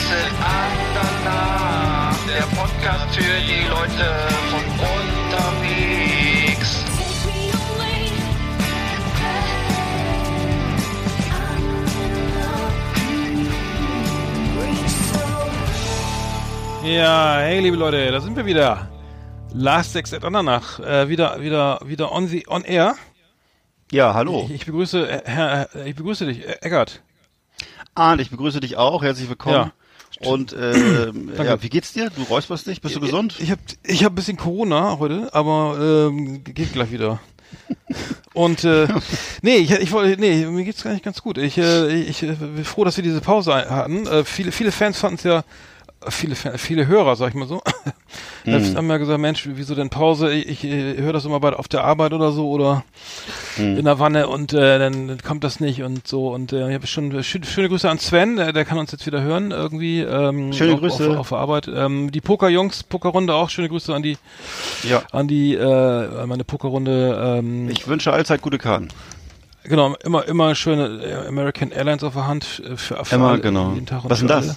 Last Exit Andernach. Der Podcast für die Leute von unterwegs. Ja, hey liebe Leute, da sind wir wieder. Last Sex at Andernach, äh, wieder, wieder, wieder on the, on air. Ja, hallo. Ich, ich begrüße, äh, Herr, äh, ich begrüße dich, äh, Eckart. Arndt, ich begrüße dich auch. Herzlich willkommen. Und äh, ja, wie geht's dir? Du räusperst dich? Bist du gesund? Ich habe, ich hab ein bisschen Corona heute, aber ähm, geht gleich wieder. Und äh, nee, ich, ich wollte, nee, mir geht's gar nicht ganz gut. Ich, äh, ich äh, bin froh, dass wir diese Pause hatten. Äh, viele, viele Fans fanden es ja, viele, viele Hörer, sag ich mal so, mhm. haben ja gesagt, Mensch, wieso denn Pause? Ich, ich äh, höre das immer bei auf der Arbeit oder so oder in der Wanne und äh, dann, kommt das nicht und so. Und äh, ich habe schon schö- schöne Grüße an Sven, der, der kann uns jetzt wieder hören irgendwie. Ähm, Schöne auf, Grüße. auf, auf der Arbeit. Ähm, die Pokerjungs, Pokerrunde auch schöne Grüße an die Ja. an die äh, meine Pokerrunde. Ähm, Ich wünsche allzeit gute Karten. genau, immer immer schöne äh, American Airlines auf der Hand äh, für, für Immer, alle, genau. jeden Tag Was für denn das? alle.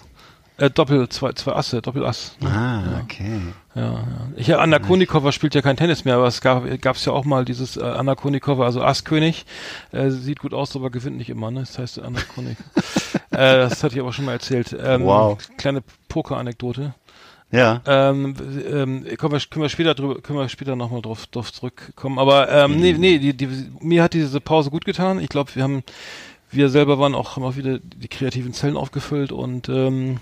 Äh, Doppel, zwei, zwei Asse, Doppelass. ne? Ah, okay. Ja, ja. Ich, Anna Konikova spielt ja kein Tennis mehr, aber es gab gab's ja auch mal dieses äh, Anna Konikova, also Asskönig. Äh, sieht gut aus, aber gewinnt nicht immer, ne? Das heißt Anna Konik. äh, das hatte ich aber schon mal erzählt. Ähm, Wow. Kleine Poker-Anekdote. Ja. Ähm, ähm, können wir, können wir später drüber, können wir später nochmal drauf, drauf zurückkommen. Aber ähm, nee, nee, die, die, mir hat diese Pause gut getan. Ich glaube, wir haben, wir selber waren auch haben auch wieder die kreativen Zellen aufgefüllt und ähm,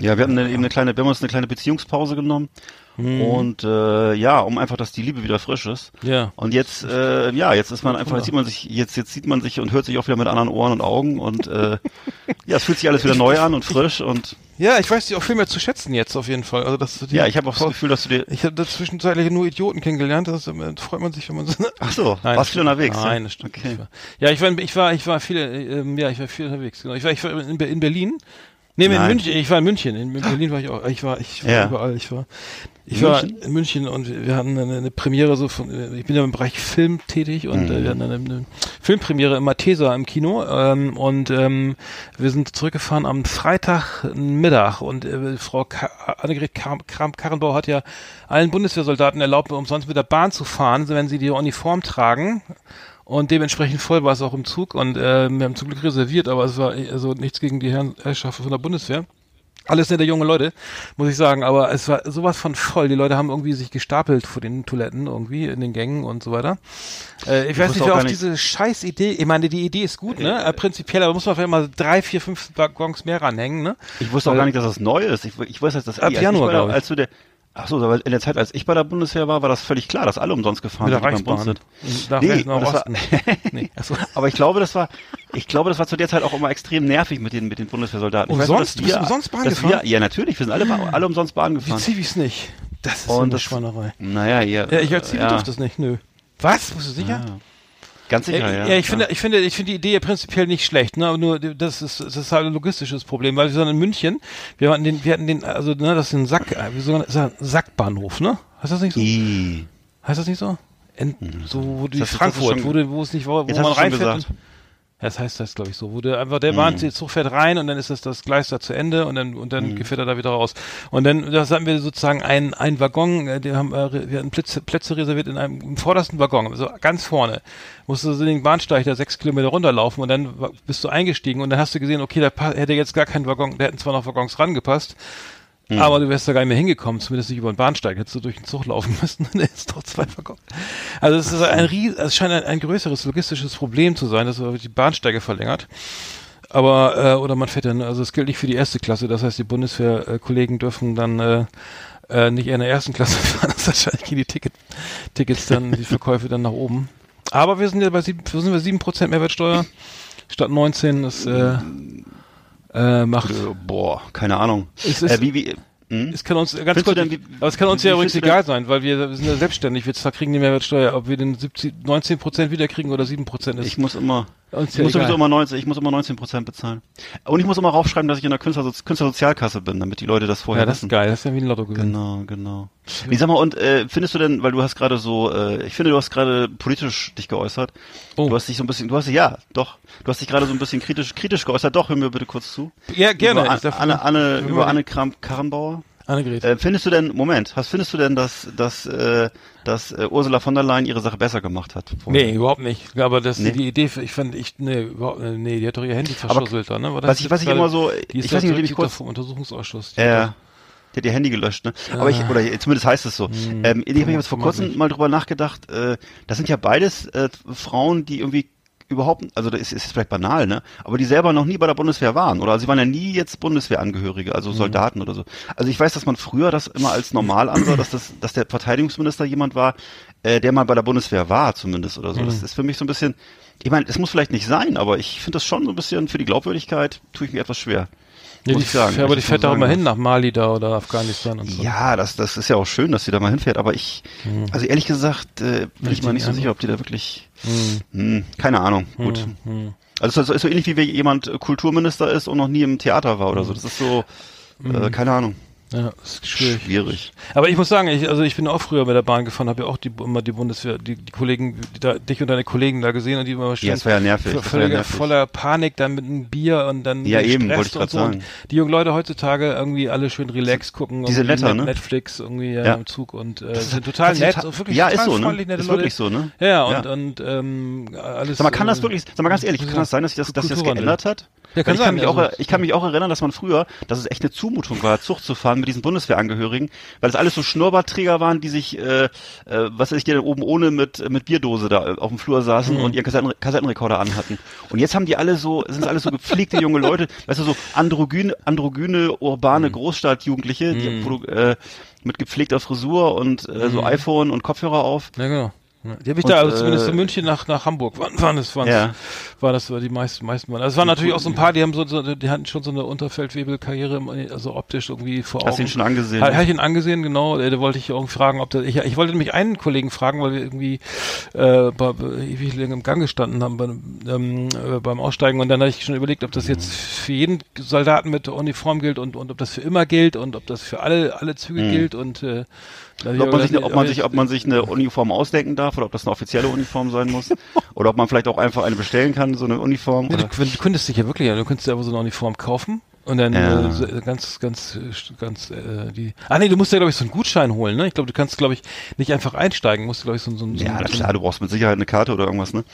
Ja, wir hatten eine, eben eine kleine, wir haben uns eine kleine Beziehungspause genommen. Mhm. Und äh, ja, um einfach, dass die Liebe wieder frisch ist. ja. Und jetzt, äh, ja, jetzt ist man einfach, jetzt sieht man sich, jetzt, jetzt sieht man sich und hört sich auch wieder mit anderen Ohren und Augen und äh, ja, es fühlt sich alles wieder neu an und frisch und Ja, ich weiß dich auch viel mehr zu schätzen jetzt auf jeden Fall. Also das, die, ja, ich habe auch das Gefühl, dass du dir. Ich habe da zwischenzeitlich nur Idioten kennengelernt. Das äh, freut man sich, wenn man so. Ach so, Nein, warst du unterwegs? ja? Nein, das stimmt. Okay. Ich war, ja, ich war, ich war, ich war viele, ähm, ja, ich war viel unterwegs. Genau. Ich war, ich war in, in Berlin. Nee, in. München. Ich war in München. In Berlin war ich auch. Ich war, ich war Ja. überall. Ich war, ich München? war in München und wir hatten eine, eine Premiere so von. Ich bin ja im Bereich Film tätig und Mhm. äh, wir hatten eine, eine Filmpremiere im Matheser im Kino ähm, und ähm, wir sind zurückgefahren am Freitagmittag und äh, Frau Ka Annegret Kram Kram Karrenbauer hat ja allen Bundeswehrsoldaten erlaubt, umsonst mit der Bahn zu fahren, wenn sie die Uniform tragen. Und dementsprechend voll war es auch im Zug und äh, wir haben zum Glück reserviert, aber es war äh, also nichts gegen die Herren Herrschaften von der Bundeswehr. Alles nette junge Leute, muss ich sagen, aber es war sowas von voll. Die Leute haben irgendwie sich gestapelt vor den Toiletten irgendwie in den Gängen und so weiter. Äh, ich, weiß wusste nicht, auch wer auf diese scheiß Idee, ich meine, die Idee ist gut, ne? Äh, prinzipiell, aber muss man vielleicht mal drei, vier, fünf Waggons mehr ranhängen, ne? Ich wusste auch gar nicht, dass das neu ist. Ich, ich weiß, dass das Ab als ich Januar, glaub ich. als du der Ach so, aber in der Zeit, als ich bei der Bundeswehr war, war das völlig klar, dass alle umsonst gefahren Mit der sind, die beim Bund Reichsbahn. sind. Nach Nee, nach war- nee, achso. Aber ich glaube, das war, ich glaube, das war zu der Zeit auch immer extrem nervig mit den, mit den Bundeswehrsoldaten. Ich weiß nur, Umsonst? Du bist umsonst Bahn gefahren? Wir, ja, natürlich, wir sind alle, alle umsonst Bahn Wie gefahren. Zivis nicht? Das ist so Und eine das- Schweinerei. Naja, ja. Ja, ich als Zivi ja, durfte das nicht, nö. Was? Bist du sicher? Ganz sicher, Ja, ja. ja, ich finde, ich finde, ich finde die Idee ja prinzipiell nicht schlecht, ne? Aber nur das ist, das ist halt ein logistisches Problem, weil wir sind in München, wir hatten den, wir hatten den, also ne, das ist ein Sack, äh, wie so ein, ist ein Sackbahnhof, ne? Heißt das nicht so? I. Heißt das nicht so? In, so wo die Das- Frankfurt, schon- wo, wo es nicht, wo, wo man reinfährt. Das heißt das, glaube ich, so. Wo der einfach der Bahn, der Zug fährt rein und dann ist das das Gleis da zu Ende und dann und dann fährt er da wieder raus. Und dann das hatten wir sozusagen ein ein Waggon, äh, die haben äh, wir hatten Plätze, Plätze reserviert in einem im vordersten Waggon, also ganz vorne. Musst du so den Bahnsteig da sechs Kilometer runterlaufen und dann bist du eingestiegen und dann hast du gesehen, okay, da hätte jetzt gar kein Waggon, da hätten zwar noch Waggons rangepasst, aber du wärst da gar nicht mehr hingekommen, zumindest nicht über den Bahnsteig. Hättest du durch den Zug laufen müssen, dann ist doch zwei Waggons. Also es ist ein ries, es scheint ein, ein größeres logistisches Problem zu sein, dass er die Bahnsteige verlängert. Aber, äh, oder man fährt dann, also es gilt nicht für die erste Klasse, das heißt, die Bundeswehrkollegen dürfen dann äh, äh, nicht in der ersten Klasse fahren, das wahrscheinlich gehen die Ticket, Tickets dann, die Verkäufe dann nach oben. Aber wir sind ja bei sieben, sind wir sieben Prozent Mehrwertsteuer statt 19, das äh, äh, macht, Äh, Boah, keine Ahnung. Es ist- äh, wie, wie, hm? es kann uns ganz kurz, denn, wie- aber es kann uns ja übrigens egal sein, weil wir sind ja selbstständig, wir zwar kriegen die Mehrwertsteuer, ob wir den 70, 19 Prozent wiederkriegen oder 7 Prozent ist Ich muss immer, uns ich muss sowieso immer 19, ich muss immer 19 Prozent bezahlen. Und ich muss immer raufschreiben, dass ich in der Künstler, Künstlersozialkasse bin, damit die Leute das vorher Ja, das wissen. ist geil, das ist ja wie ein Lottogewinn. Genau, genau. Wie sag mal, und äh, findest du denn, weil du hast gerade so, äh, ich finde, du hast gerade politisch dich geäußert. Oh. Du hast dich so ein bisschen, du hast ja, doch, du hast dich gerade so ein bisschen kritisch, kritisch geäußert. Doch, hör mir bitte kurz zu. Ja, gerne. Über, darf- Anne, Anne, über. Anne Kramp Karrenbauer. Annegret. Äh, findest du denn, Moment, hast, findest du denn, dass, dass, äh, dass äh, Ursula von der Leyen ihre Sache besser gemacht hat? vorher? Nee, überhaupt nicht. Aber das Nee. die Idee, ich fand, ich, nee, überhaupt, äh, nee, die hat doch ihr Handy verschlüsselt da, ne? Was ich- was ich immer so- ich weiß nicht, ob ich kurz- vom Untersuchungsausschuss. Ja. Die hat ihr Handy gelöscht, ne? Aber ich, oder zumindest heißt es so. Ähm, ich habe jetzt vor kurzem mal drüber nachgedacht, äh, das sind ja beides äh, Frauen, die irgendwie überhaupt, also das ist, ist vielleicht banal, ne? Aber die selber noch nie bei der Bundeswehr waren. Oder sie waren ja nie jetzt Bundeswehrangehörige, also Soldaten oder so. Also ich weiß, dass man früher das immer als normal ansah, dass das, dass der Verteidigungsminister jemand war, äh, der mal bei der Bundeswehr war, zumindest oder so. Das ist für mich so ein bisschen, ich meine, es muss vielleicht nicht sein, aber ich finde das schon so ein bisschen für die Glaubwürdigkeit tue ich mir etwas schwer. Ja, muss ich sagen. aber wenn die fährt so auch hin nach Mali da oder Afghanistan und so. ja, das, das ist ja auch schön, dass sie da mal hinfährt, aber ich, also ehrlich gesagt, äh, bin ich mal nicht so sicher, ob die da wirklich, hm, keine Ahnung, gut. Also es ist so ähnlich wie wenn jemand Kulturminister ist und noch nie im Theater war oder so. Das ist so, äh, keine Ahnung, Ja, das ist schwierig. schwierig. Aber ich muss sagen, ich, also ich bin auch früher mit der Bahn gefahren, habe ja auch die, immer die Bundeswehr, die, die Kollegen, die da, dich und deine Kollegen da gesehen und die immer Ja, es war ja nervig. vo- das war ja nervig. voller Panik dann mit einem Bier und dann Ja, eben, wollte ich und so. Und sagen. Die jungen Leute heutzutage irgendwie alle schön relax gucken. Diese Net- ne? Netflix irgendwie ja, im Zug und äh, sind total nett, total- und wirklich ja, total ist so, ne? nette Ist Leute. wirklich so, ne? Ja, und, und ähm, alles. Sag mal, kann das äh, wirklich, sag mal ganz ehrlich, kann das sein, dass sich das, dass das geändert hat? Ja, kann ich, kann mich auch, also- ich kann mich auch erinnern, dass man früher, dass es echt eine Zumutung war, Zucht zu fahren mit diesen Bundeswehrangehörigen, weil es alles so Schnurrbartträger waren, die sich, äh, äh, was weiß ich, die dann oben ohne mit, mit Bierdose da äh, auf dem Flur saßen Mhm. und ihren Kassetten, Kassettenrekorder anhatten. Und jetzt haben die alle so, sind alles so gepflegte junge Leute, weißt du, so androgyne, androgyne urbane Mhm. Großstadtjugendliche, die, du, äh, mit gepflegter Frisur und äh, Mhm. so iPhone und Kopfhörer auf. Ja, genau. Die habe ich Und, da, also zumindest äh, von München nach, nach Hamburg, waren, waren es, waren Ja. war das war die meisten, meisten waren. Also es waren natürlich auch so ein paar, die haben so, so die hatten schon so eine Unterfeldwebelkarriere, also optisch irgendwie vor Augen. Hast du ihn schon angesehen? Habe ich ihn angesehen, genau. Äh, Da wollte ich irgendwie fragen, ob der, ich, ich wollte nämlich einen Kollegen fragen, weil wir irgendwie äh, bei, ewig lange im Gang gestanden haben beim, ähm, äh, beim Aussteigen und dann habe ich schon überlegt, ob das jetzt für jeden Soldaten mit Uniform gilt und, und ob das für immer gilt und ob das für alle alle Züge gilt und äh, Ob man, sich, ob, man sich, ob man sich eine Uniform ausdenken darf oder ob das eine offizielle Uniform sein muss. oder ob man vielleicht auch einfach eine bestellen kann, so eine Uniform. Nee, Oder? du, du könntest dich ja wirklich, ja, du könntest dir einfach so eine Uniform kaufen und dann Ja. äh, so, äh, ganz, ganz, ganz äh, die. Ah nee, du musst ja glaube ich so einen Gutschein holen, ne? Ich glaube, du kannst glaube ich nicht einfach einsteigen, musst du glaube ich so, so, so Ja, na klar, du brauchst mit Sicherheit eine Karte oder irgendwas, ne?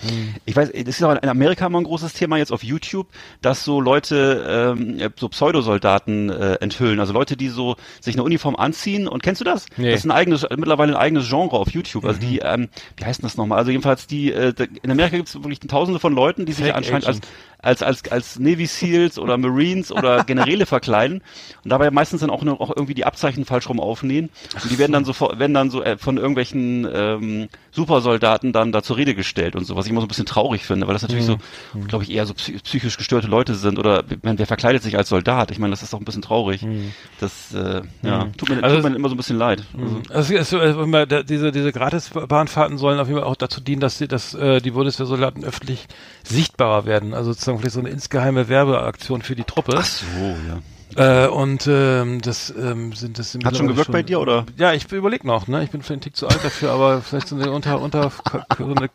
Ich weiß, das ist auch in Amerika immer ein großes Thema jetzt auf YouTube, dass so Leute ähm, so Pseudosoldaten äh, enthüllen. Also Leute, die so sich eine Uniform anziehen. Und kennst du das? Nee. Das ist ein eigenes, mittlerweile ein eigenes Genre auf YouTube. Also die, ähm, wie heißt denn das nochmal? Also jedenfalls die, äh, in Amerika gibt es wirklich tausende von Leuten, die sich Fake anscheinend als Agent. als, als, als Navy Seals oder Marines oder Generäle verkleiden und dabei meistens dann auch, nur, auch irgendwie die Abzeichen falsch rum aufnähen. Und die werden dann so werden dann so äh, von irgendwelchen ähm, Supersoldaten dann da zur Rede gestellt und so, was ich immer so ein bisschen traurig finde, weil das natürlich so, glaube ich, eher so psy psychisch gestörte Leute sind oder meine, wer verkleidet sich als Soldat? Ich meine, das ist doch ein bisschen traurig. Das äh, ja, tut mir, Also tut mir immer so ein bisschen leid. Also, Also, da, diese, diese Gratisbahnfahrten sollen auf jeden Fall auch dazu dienen, dass, die, dass äh, die Bundeswehrsoldaten öffentlich sichtbarer werden. Also sozusagen vielleicht so eine insgeheime Werbeaktion für die Truppe. ach so, ja. Äh, und ähm, das ähm, sind das sind Hat schon gewirkt bei dir oder? Ja, ich überleg noch, ne? Ich bin vielleicht ein Tick zu alt dafür, aber vielleicht so eine unter unter so eine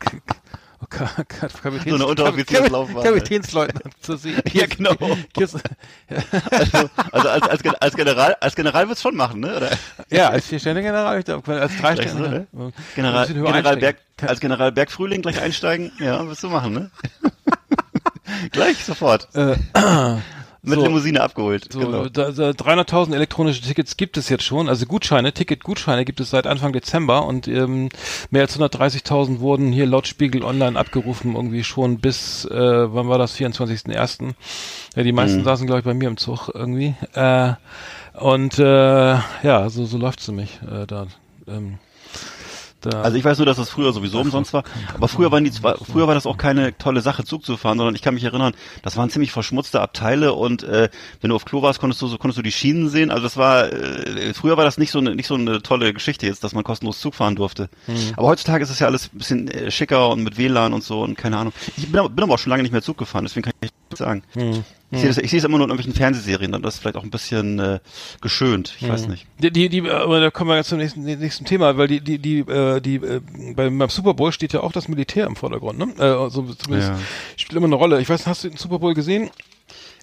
So eine Unteroffizierslaufbahn, Kapitänsleutnant zu sehen. Ja, genau. Also, also als, als, als General, als General wird's schon machen, ne? Oder? Ja, als vierständiger General, ich glaube, als Gleich so, Dreiständiger. ne? General, General Berg, als General Bergfrühling gleich einsteigen? Ja, wirst du machen, ne? gleich, sofort. Äh, Mit So. Limousine abgeholt. So, genau. da, da 300.000 elektronische Tickets gibt es jetzt schon, also Gutscheine, Ticketgutscheine gibt es seit Anfang Dezember und ähm, mehr als 130.000 wurden hier laut Spiegel Online abgerufen, irgendwie schon bis, äh, wann war das, 24.01. Ja, die meisten Mhm. saßen, glaube ich, bei mir im Zug irgendwie. Äh, und äh, ja, so, so läuft's nämlich äh, da. Ähm, da. Also ich weiß nur, dass das früher sowieso umsonst war. Aber früher waren die zwar, früher war das auch keine tolle Sache, Zug zu fahren, sondern ich kann mich erinnern, das waren ziemlich verschmutzte Abteile und äh, wenn du auf Klo warst, konntest du so konntest du die Schienen sehen. Also das war äh, früher war das nicht so eine nicht so eine tolle Geschichte jetzt, dass man kostenlos Zug fahren durfte. Aber heutzutage ist es ja alles ein bisschen äh, schicker und mit WLAN und so und keine Ahnung. Ich bin, aber- bin aber auch schon lange nicht mehr Zug gefahren, deswegen kann ich sagen. Ich sehe das, ich sehe es immer nur in irgendwelchen Fernsehserien, dann ist vielleicht auch ein bisschen äh, geschönt. Ich weiß nicht. Die, die, die, aber da kommen wir jetzt zum nächsten, nächsten Thema, weil die, die, die, äh, die, äh, beim, beim Super Bowl steht ja auch das Militär im Vordergrund, ne? Äh, also zumindest Ja. spielt immer eine Rolle. Ich weiß, hast du den Super Bowl gesehen?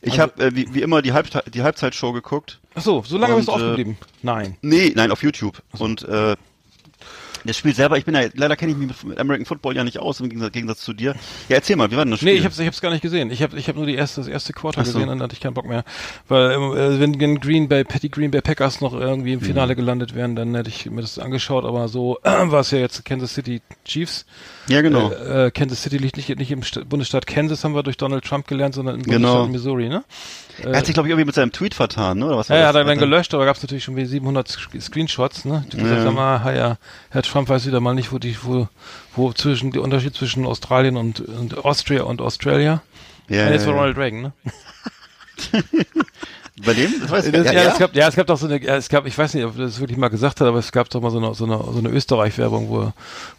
Ich habe äh, wie, wie immer die, Halbzeit die Halbzeitshow geguckt. Ach so, so lange Und, bist du äh, aufgeblieben? Nein. Nee, nein, auf YouTube. Und äh, das Spiel selber, ich bin ja, leider kenne ich mich mit, American Football ja nicht aus, im Gegensatz, Gegensatz zu dir. Ja, erzähl mal, wie war denn das Spiel? Nee, ich hab's, ich hab's gar nicht gesehen. Ich hab, ich hab nur die erste, das erste Quarter so. gesehen und dann hatte ich keinen Bock mehr. Weil, äh, wenn wenn Green Bay, Patty Green Bay Packers noch irgendwie im Mhm. Finale gelandet wären, dann hätte ich mir das angeschaut, aber so war es ja jetzt Kansas City Chiefs. Ja, genau. Äh, äh, Kansas City liegt nicht, nicht im St Bundesstaat Kansas, haben wir durch Donald Trump gelernt, sondern im Genau. Bundesstaat Missouri, ne? er hat sich, glaube ich, irgendwie mit seinem Tweet vertan, ne? Oder was Ja, ja, das? hat er dann gelöscht, aber gab es natürlich schon wie 700 Sch- Screenshots, ne? Die gesagt Ja. haben, ah, ja, Herr Trump weiß wieder mal nicht, wo die, wo, wo zwischen, der Unterschied zwischen Australien und, und Austria und Australia. Ja, ja, jetzt war. Ronald Reagan, ne? Bei dem? Das weiß ich Das, gar ja. Es gab, ja, es gab doch so eine, ja, es gab, ich weiß nicht, ob er das wirklich mal gesagt hat, aber es gab doch mal so eine, so eine, so eine Österreich-Werbung, wo,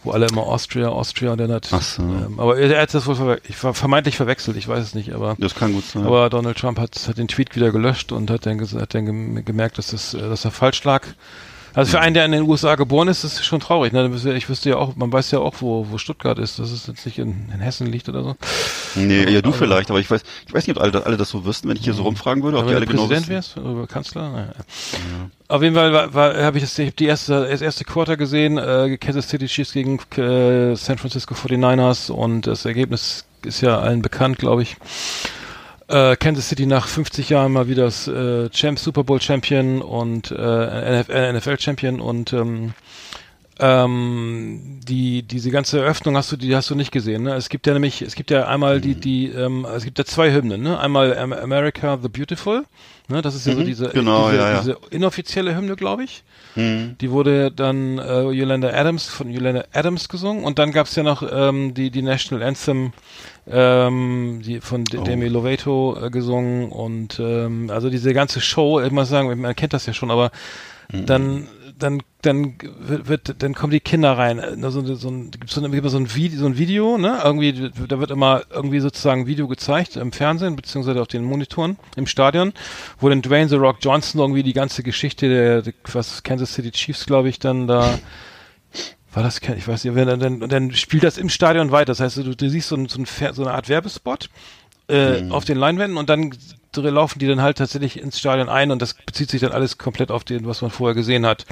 wo alle immer Austria, Austria und dann hat, Ach so. ähm, aber er, hat das wohl verwe ich, ver- vermeintlich verwechselt, ich weiß es nicht, aber, Das kann gut sein. aber Donald Trump hat, hat den Tweet wieder gelöscht und hat dann, hat dann gem- gemerkt, dass das, äh, dass er falsch lag. Also für einen, der in den USA geboren ist, ist es schon traurig. Ne? Ich wüsste ja auch, man weiß ja auch, wo, wo Stuttgart ist, dass es jetzt nicht in, in Hessen liegt oder so. nee, ja, du vielleicht, aber ich weiß, ich weiß nicht, ob alle, alle das so wüssten, wenn ich hier so rumfragen würde, ob Aber die alle genau Präsident wissen. wärst oder Kanzler? Naja. Auf jeden Fall war, war, habe ich das, ich hab die erste, das erste Quarter gesehen, äh, Kansas City Chiefs gegen äh, San Francisco 49ers und das Ergebnis ist ja allen bekannt, glaube ich. Äh, Kansas City nach 50 Jahren mal wieder das äh, Champ, Super Bowl Champion und äh, NFL, NFL Champion und ähm, ähm, die diese ganze Eröffnung hast du die hast du nicht gesehen ne es gibt ja nämlich es gibt ja einmal die die ähm, es gibt ja zwei Hymnen ne einmal Am America the Beautiful ne das ist ja so diese genau, diese, ja, ja. diese inoffizielle Hymne glaube ich Hm. die wurde dann äh, Yolanda Adams von Yolanda Adams gesungen und dann gab's ja noch ähm, die die National Anthem ähm, die von Oh. De Demi Lovato äh, gesungen und ähm, also diese ganze Show, ich muss sagen, man kennt das ja schon, aber Mhm. dann dann dann wird, wird dann kommen die Kinder rein. So gibt's so, ein- immer so ein Video, so ein Video, ne? Irgendwie da wird immer irgendwie sozusagen ein Video gezeigt im Fernsehen beziehungsweise auf den Monitoren im Stadion, wo dann Dwayne the Rock Johnson irgendwie die ganze Geschichte der, der was Kansas City Chiefs, glaube ich, dann da war das, ich weiß nicht, wenn dann, und dann spielt das im Stadion weiter. Das heißt, du, du siehst so, ein, so, ein, so eine Art Werbespot äh, auf den Leinwänden und dann laufen die dann halt tatsächlich ins Stadion ein und das bezieht sich dann alles komplett auf den, was man vorher gesehen hat.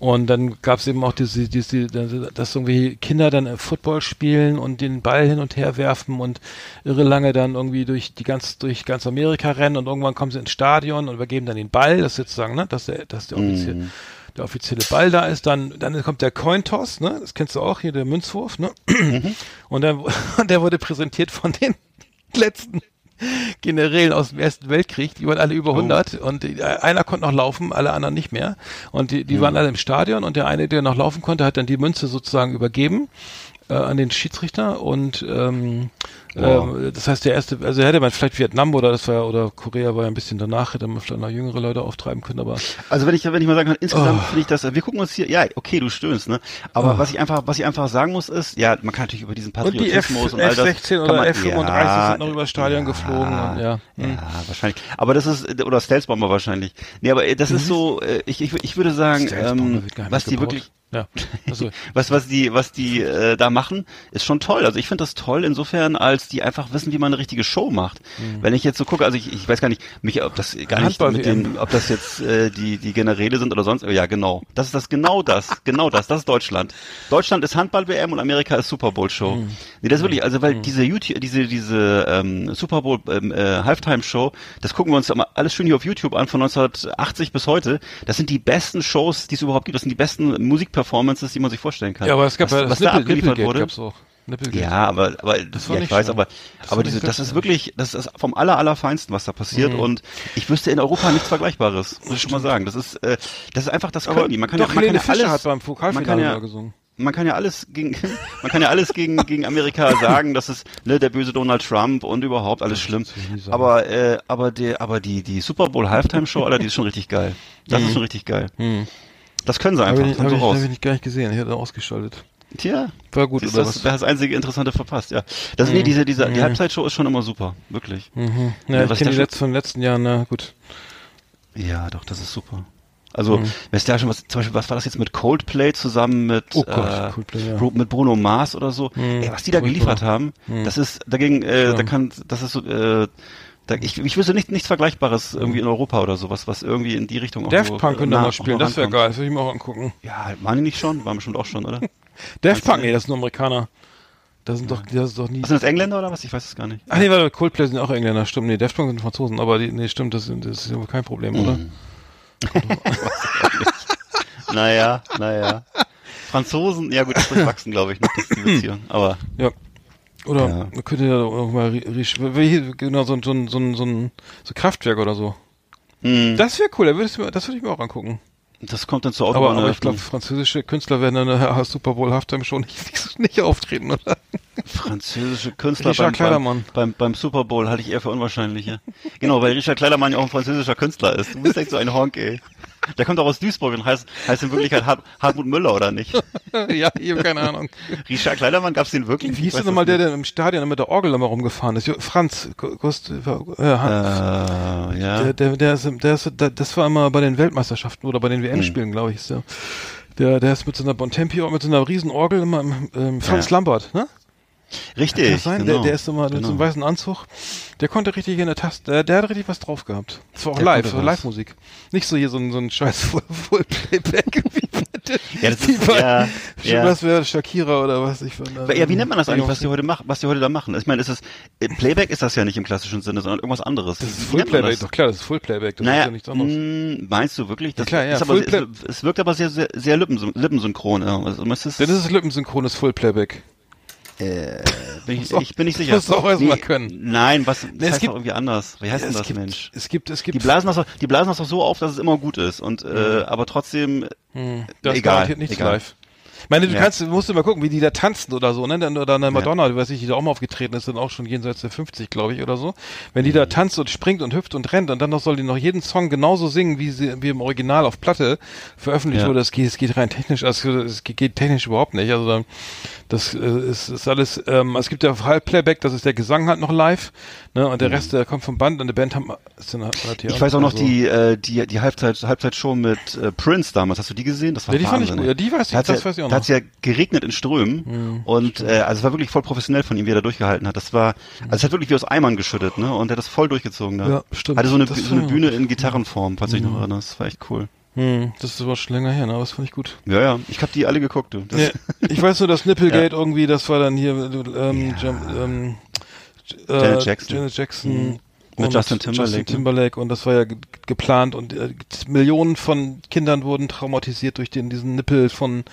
Und dann gab es eben auch diese, diese, dass irgendwie Kinder dann äh, Football spielen und den Ball hin und her werfen und irre lange dann irgendwie durch die ganz, durch ganz Amerika rennen und irgendwann kommen sie ins Stadion und übergeben dann den Ball, das ist sozusagen, ne, dass der, dass der offiziell, der offizielle Ball da ist, dann, dann kommt der Cointoss, ne, das kennst du auch hier, der Münzwurf, ne, und dann, und der wurde präsentiert von den letzten Generälen aus dem Ersten Weltkrieg, die waren alle über 100 und die, einer konnte noch laufen, alle anderen nicht mehr. Und die, die waren alle im Stadion und der eine, der noch laufen konnte, hat dann die Münze sozusagen übergeben äh, an den Schiedsrichter und ähm, ähm, das heißt der erste, also hätte man vielleicht Vietnam oder das war oder Korea war ja ein bisschen danach, hätte man vielleicht noch jüngere Leute auftreiben können, aber Also wenn ich, wenn ich mal sagen kann, insgesamt Oh. finde ich das, wir gucken uns hier, ja, okay, du stöhnst, ne? Aber was ich einfach, was ich einfach sagen muss ist, ja, man kann natürlich über diesen und die F, Patriotismus und, all das. F16 kann oder man- F35 ja, sind noch über das Stadion geflogen und ja. Hm. Ja, wahrscheinlich. Aber das ist, oder Stealth-Bomber wahrscheinlich. Nee, aber äh, das ist so, äh, ich, ich, ich würde sagen, ähm, was die gebaut. wirklich, Ja. Also, was was die was die äh, da machen ist schon toll. Also ich finde das toll insofern als die einfach wissen wie man eine richtige Show macht. Wenn ich jetzt so gucke also ich, ich weiß gar nicht mich ob das gar nicht Handball mit den ob das jetzt äh, die die Generäle sind oder sonst ja genau. Das ist das genau das genau das. Das ist Deutschland. Deutschland ist Handball WM und Amerika ist Super Bowl Show. Nee das ist wirklich also weil diese YouTube diese diese ähm, Super Bowl ähm, äh, Halftime Show das gucken wir uns immer alles schön hier auf YouTube an von 1980 bis heute. Das sind die besten Shows die es überhaupt gibt. Das sind die besten Musikperformances die man sich vorstellen kann ja, aber es gab was, ja was das da Nippel, abgeliefert Nippelgate wurde auch. Nippelgate. ja, aber, aber Das war ja, ich weiß, schlimm. aber, Das aber diese, das ist wirklich, das ist vom aller, allerfeinsten, was da passiert Mhm. und ich wüsste in Europa nichts Vergleichbares, muss ich schon mal sagen. Das ist, äh, das ist einfach, das Aber können. Man kann doch, ja, man kann Helene Fischer alles, hat beim man Pokalfinale kann ja, gesungen. man kann ja alles gegen, man kann ja alles gegen, gegen Amerika sagen, das ist, ne, der böse Donald Trump und überhaupt alles schlimm. Aber, äh, aber der, aber die, die Super Bowl Halftime Show, Alter, die ist schon richtig geil. Das ist schon richtig geil. Das können sie Habe einfach, ich, haben hab sie ich, raus. hab ich nicht gar nicht gesehen. Ich hatte ausgeschaltet. Tja. War gut, Siehst, oder das was? wäre das einzige Interessante verpasst, ja. Das, nee, diese, diese, die Halbzeitshow ist schon immer super. Wirklich. Mhm. Ja, Ja, ich was kenne die letzten von den letzten Jahren, na gut. Ja, doch, das ist super. Also, Mhm. weißt du ja schon was, zum Beispiel, was war das jetzt mit Coldplay zusammen mit, Oh Gott, äh, Coldplay, ja. Mit Bruno Mars oder so? Ey, was die da geliefert haben, das ist dagegen, äh, da kann, das ist so, äh, da, ich, ich wüsste nicht, nichts Vergleichbares irgendwie in Europa oder sowas, was irgendwie in die Richtung auch Daft Punk könnte nah- mal spielen, das wäre geil, das würde ich mir auch angucken. Ja, waren die nicht schon? Waren bestimmt auch schon, oder? Daft Punk, nee, das sind nur Amerikaner. Das sind doch, das ist doch nie. Was sind das Engländer oder was? Ich weiß es gar nicht. Ach nee, warte, Coldplay sind auch Engländer, stimmt. Nee, Daft Punk sind Franzosen, aber die, nee, stimmt, das, das ist ja kein Problem, oder? Mhm. Naja, naja. Franzosen, ja gut, das ist durchwachsen, glaube ich, noch die Beziehung. Aber Ja. Oder Ja. man könnte ja auch mal genau so, ein- so, ein- so, ein- so, ein so Kraftwerk oder so. mh, Das wäre cool, da das würde ich mir auch angucken. das kommt dann zur Aber, Autobahn. aber ich glaube, französische Künstler werden in der Super Bowl Halftime schon nicht, nicht, auftreten, oder? französische Künstler Richard beim, Kleidermann. beim, beim, beim Super Bowl halte ich eher für unwahrscheinlich. Ja. Genau, weil Richard Kleidermann ja auch ein französischer Künstler ist. Du bist echt so ein Honk, ey. Der kommt auch aus Duisburg und heißt, heißt in Wirklichkeit Hart, Hartmut Müller, oder nicht? ja, ich habe keine Ahnung. Richard Kleidermann, gab's den wirklich? Wie hieß denn nochmal das der, der im Stadion mit der Orgel immer rumgefahren ist? Franz, Gu- Gust, äh, Hans. Äh, ja. Der, der, der ist, der ist, der, das war immer bei den Weltmeisterschaften oder bei den Hm. WM-Spielen, glaube ich, ist der. Der, der ist mit so einer Bontempi, mit so einer riesen Orgel immer, im, ähm, Franz Ja. Lambert, ne? Richtig. Kann das sein? Genau. Der, der ist immer mit so einem Genau. weißen Anzug. Der konnte richtig in der Taste, der, der hat richtig was drauf gehabt. Das war auch Der live, so was. Live-Musik. Nicht so hier so ein, so ein scheiß Full- Full-Playback. wie Ja, das wie ist, bei- ja, ja. Das wäre Shakira oder was ich von. Ja, wie nennt man das eigentlich, was die heute machen, was die heute da machen? Ich meine, ist es, äh, Playback ist das ja nicht im klassischen Sinne, sondern irgendwas anderes. Das ist Full-Playback, das? doch klar, das ist Full-Playback, das ist Naja, ja nichts anderes. mh, meinst du wirklich? Das Ja, klar, ja, ist aber, Full es, es wirkt aber sehr, sehr, sehr lippensyn lippensynchron. Ja. Also, es ist, Denn das ist lippensynchrones Full-Playback. Äh, bin ich, du- ich bin nicht sicher. musst du auch erst mal können. Nein, was, das es gibt- doch irgendwie anders. Wie heißt denn es das, gibt, Mensch? Es gibt, es gibt. Die blasen das, doch- die blasen das doch so auf, dass es immer gut ist. Und, äh, aber trotzdem, Da ist egal, garantiert nichts egal. live. Ich meine, du Ja. kannst, du musst mal gucken, wie die da tanzen oder so, ne? Oder eine Madonna, du weißt nicht, die da auch mal aufgetreten ist, dann auch schon jenseits der 50, glaube ich, oder so. Wenn die Mhm. da tanzt und springt und hüpft und rennt und dann noch soll die noch jeden Song genauso singen, wie sie, wie im Original auf Platte veröffentlicht Ja. wurde, das geht, es geht rein technisch, also es geht, technisch überhaupt nicht. Also dann, das äh, ist, ist alles, ähm, es gibt ja Halbplayback, das ist der Gesang halt noch live, ne? Und der Rest, der kommt vom Band und die Band haben, ist dann halt Mhm. ich weiß auch noch also- die, äh, die, die Halbzeit, Halbzeitshow mit äh, Prince damals. Hast du die gesehen? Das war Ja, die fand ich gut. Ja, die weiß ich, das ja, weiß ich auch Da noch. hat's ja geregnet in Strömen und äh, also es war wirklich voll professionell von ihm, wie er da durchgehalten hat. Das war, also es hat wirklich wie aus Eimern geschüttet, ne? Und er hat das voll durchgezogen da. Ja, stimmt. Hatte so eine, Das so eine Bühne in Gitarrenform, falls du dich noch erinnerst. Das war echt cool. Hm, das ist aber schon länger her, ne? Aber das fand ich gut. Ja, ja. Ich hab die alle geguckt, du. Das, Ja, ich weiß nur, dass Nipplegate irgendwie, das war dann hier ähm, Jam, ähm, äh, Janet Jackson. Janet Jackson Mit und Justin Timberlake, Justin ne? Timberlake und das war ja ge geplant und äh, Millionen von Kindern wurden traumatisiert durch den diesen Nippel von,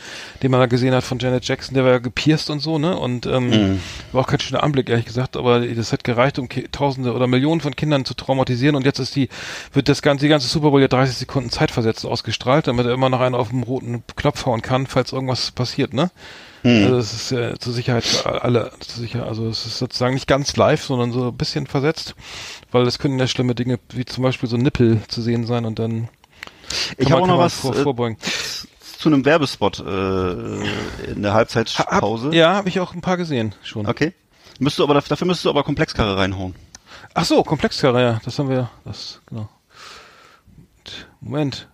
den man da gesehen hat von Janet Jackson, der war ja gepierst und so, ne? Und ähm, Mhm. war auch kein schöner Anblick, ehrlich gesagt, aber das hat gereicht, um Tausende oder Millionen von Kindern zu traumatisieren und jetzt ist die, wird das ganze, die ganze Super Bowl ja 30 Sekunden zeitversetzt ausgestrahlt, damit er immer noch einen auf den roten Knopf hauen kann, falls irgendwas passiert, ne? Hm. Also es ist ja zur Sicherheit für alle, Sicherheit, also es ist sozusagen nicht ganz live, sondern so ein bisschen versetzt, weil es können ja schlimme Dinge wie zum Beispiel so ein Nippel zu sehen sein und dann ich habe noch was vor, äh, vorbeugen. zu einem Werbespot äh, in der Halbzeitpause. Hab, ja, habe ich auch ein paar gesehen schon. Okay. Müsstest du aber dafür müsstest du aber Komplexkarre reinhauen. Ach so, Komplexkarre, ja, das haben wir, das genau. Moment.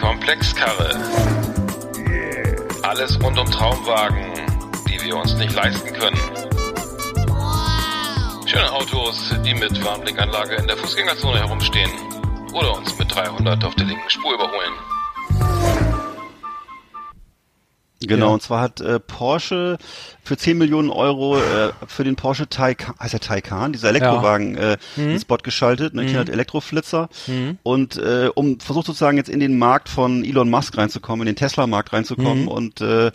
Komplexkarre. Alles rund um Traumwagen, die wir uns nicht leisten können. Schöne Autos, die mit Warnblinkanlage in der Fußgängerzone herumstehen oder uns mit 300 auf der linken Spur überholen. Genau, Ja. und zwar hat äh, Porsche für 10 Millionen Euro äh, für den Porsche Taycan, heißt der Taycan, dieser Elektrowagen, äh, Mhm. einen Spot geschaltet, ne, halt Elektroflitzer und äh, um versucht sozusagen jetzt in den Markt von Elon Musk reinzukommen, in den Tesla-Markt reinzukommen Mhm. und äh,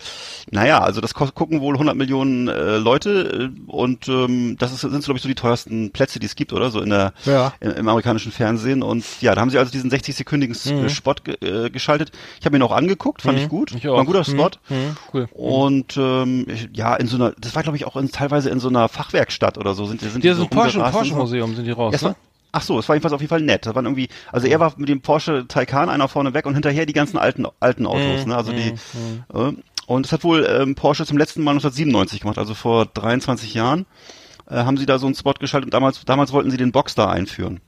naja, also das gucken wohl 100 Millionen äh, Leute äh, und ähm, das ist, sind glaube ich so die teuersten Plätze, die es gibt, oder so in der Ja. im, im amerikanischen Fernsehen und ja, da haben sie also diesen 60-sekündigen Spot ge äh, geschaltet. Ich habe ihn auch angeguckt, fand ich gut, Mhm. Ich war ein guter Mhm. Spot. Mhm. Cool. Und ähm, ja, in so einer, das war glaube ich auch in, teilweise in so einer Fachwerkstatt oder so. Sind, sind die ist so Porsche, Porsche. Museum sind die raus, Ja, es war, ne? ach so, es war jedenfalls auf jeden Fall nett. Das waren irgendwie, also er war mit dem Porsche Taycan einer vorne weg und hinterher die ganzen alten alten Autos, Mhm, ne? Also die äh, und das hat wohl ähm, Porsche zum letzten Mal 1997 gemacht, also vor 23 Jahren äh, haben sie da so einen Spot geschaltet und damals damals wollten sie den Boxster einführen.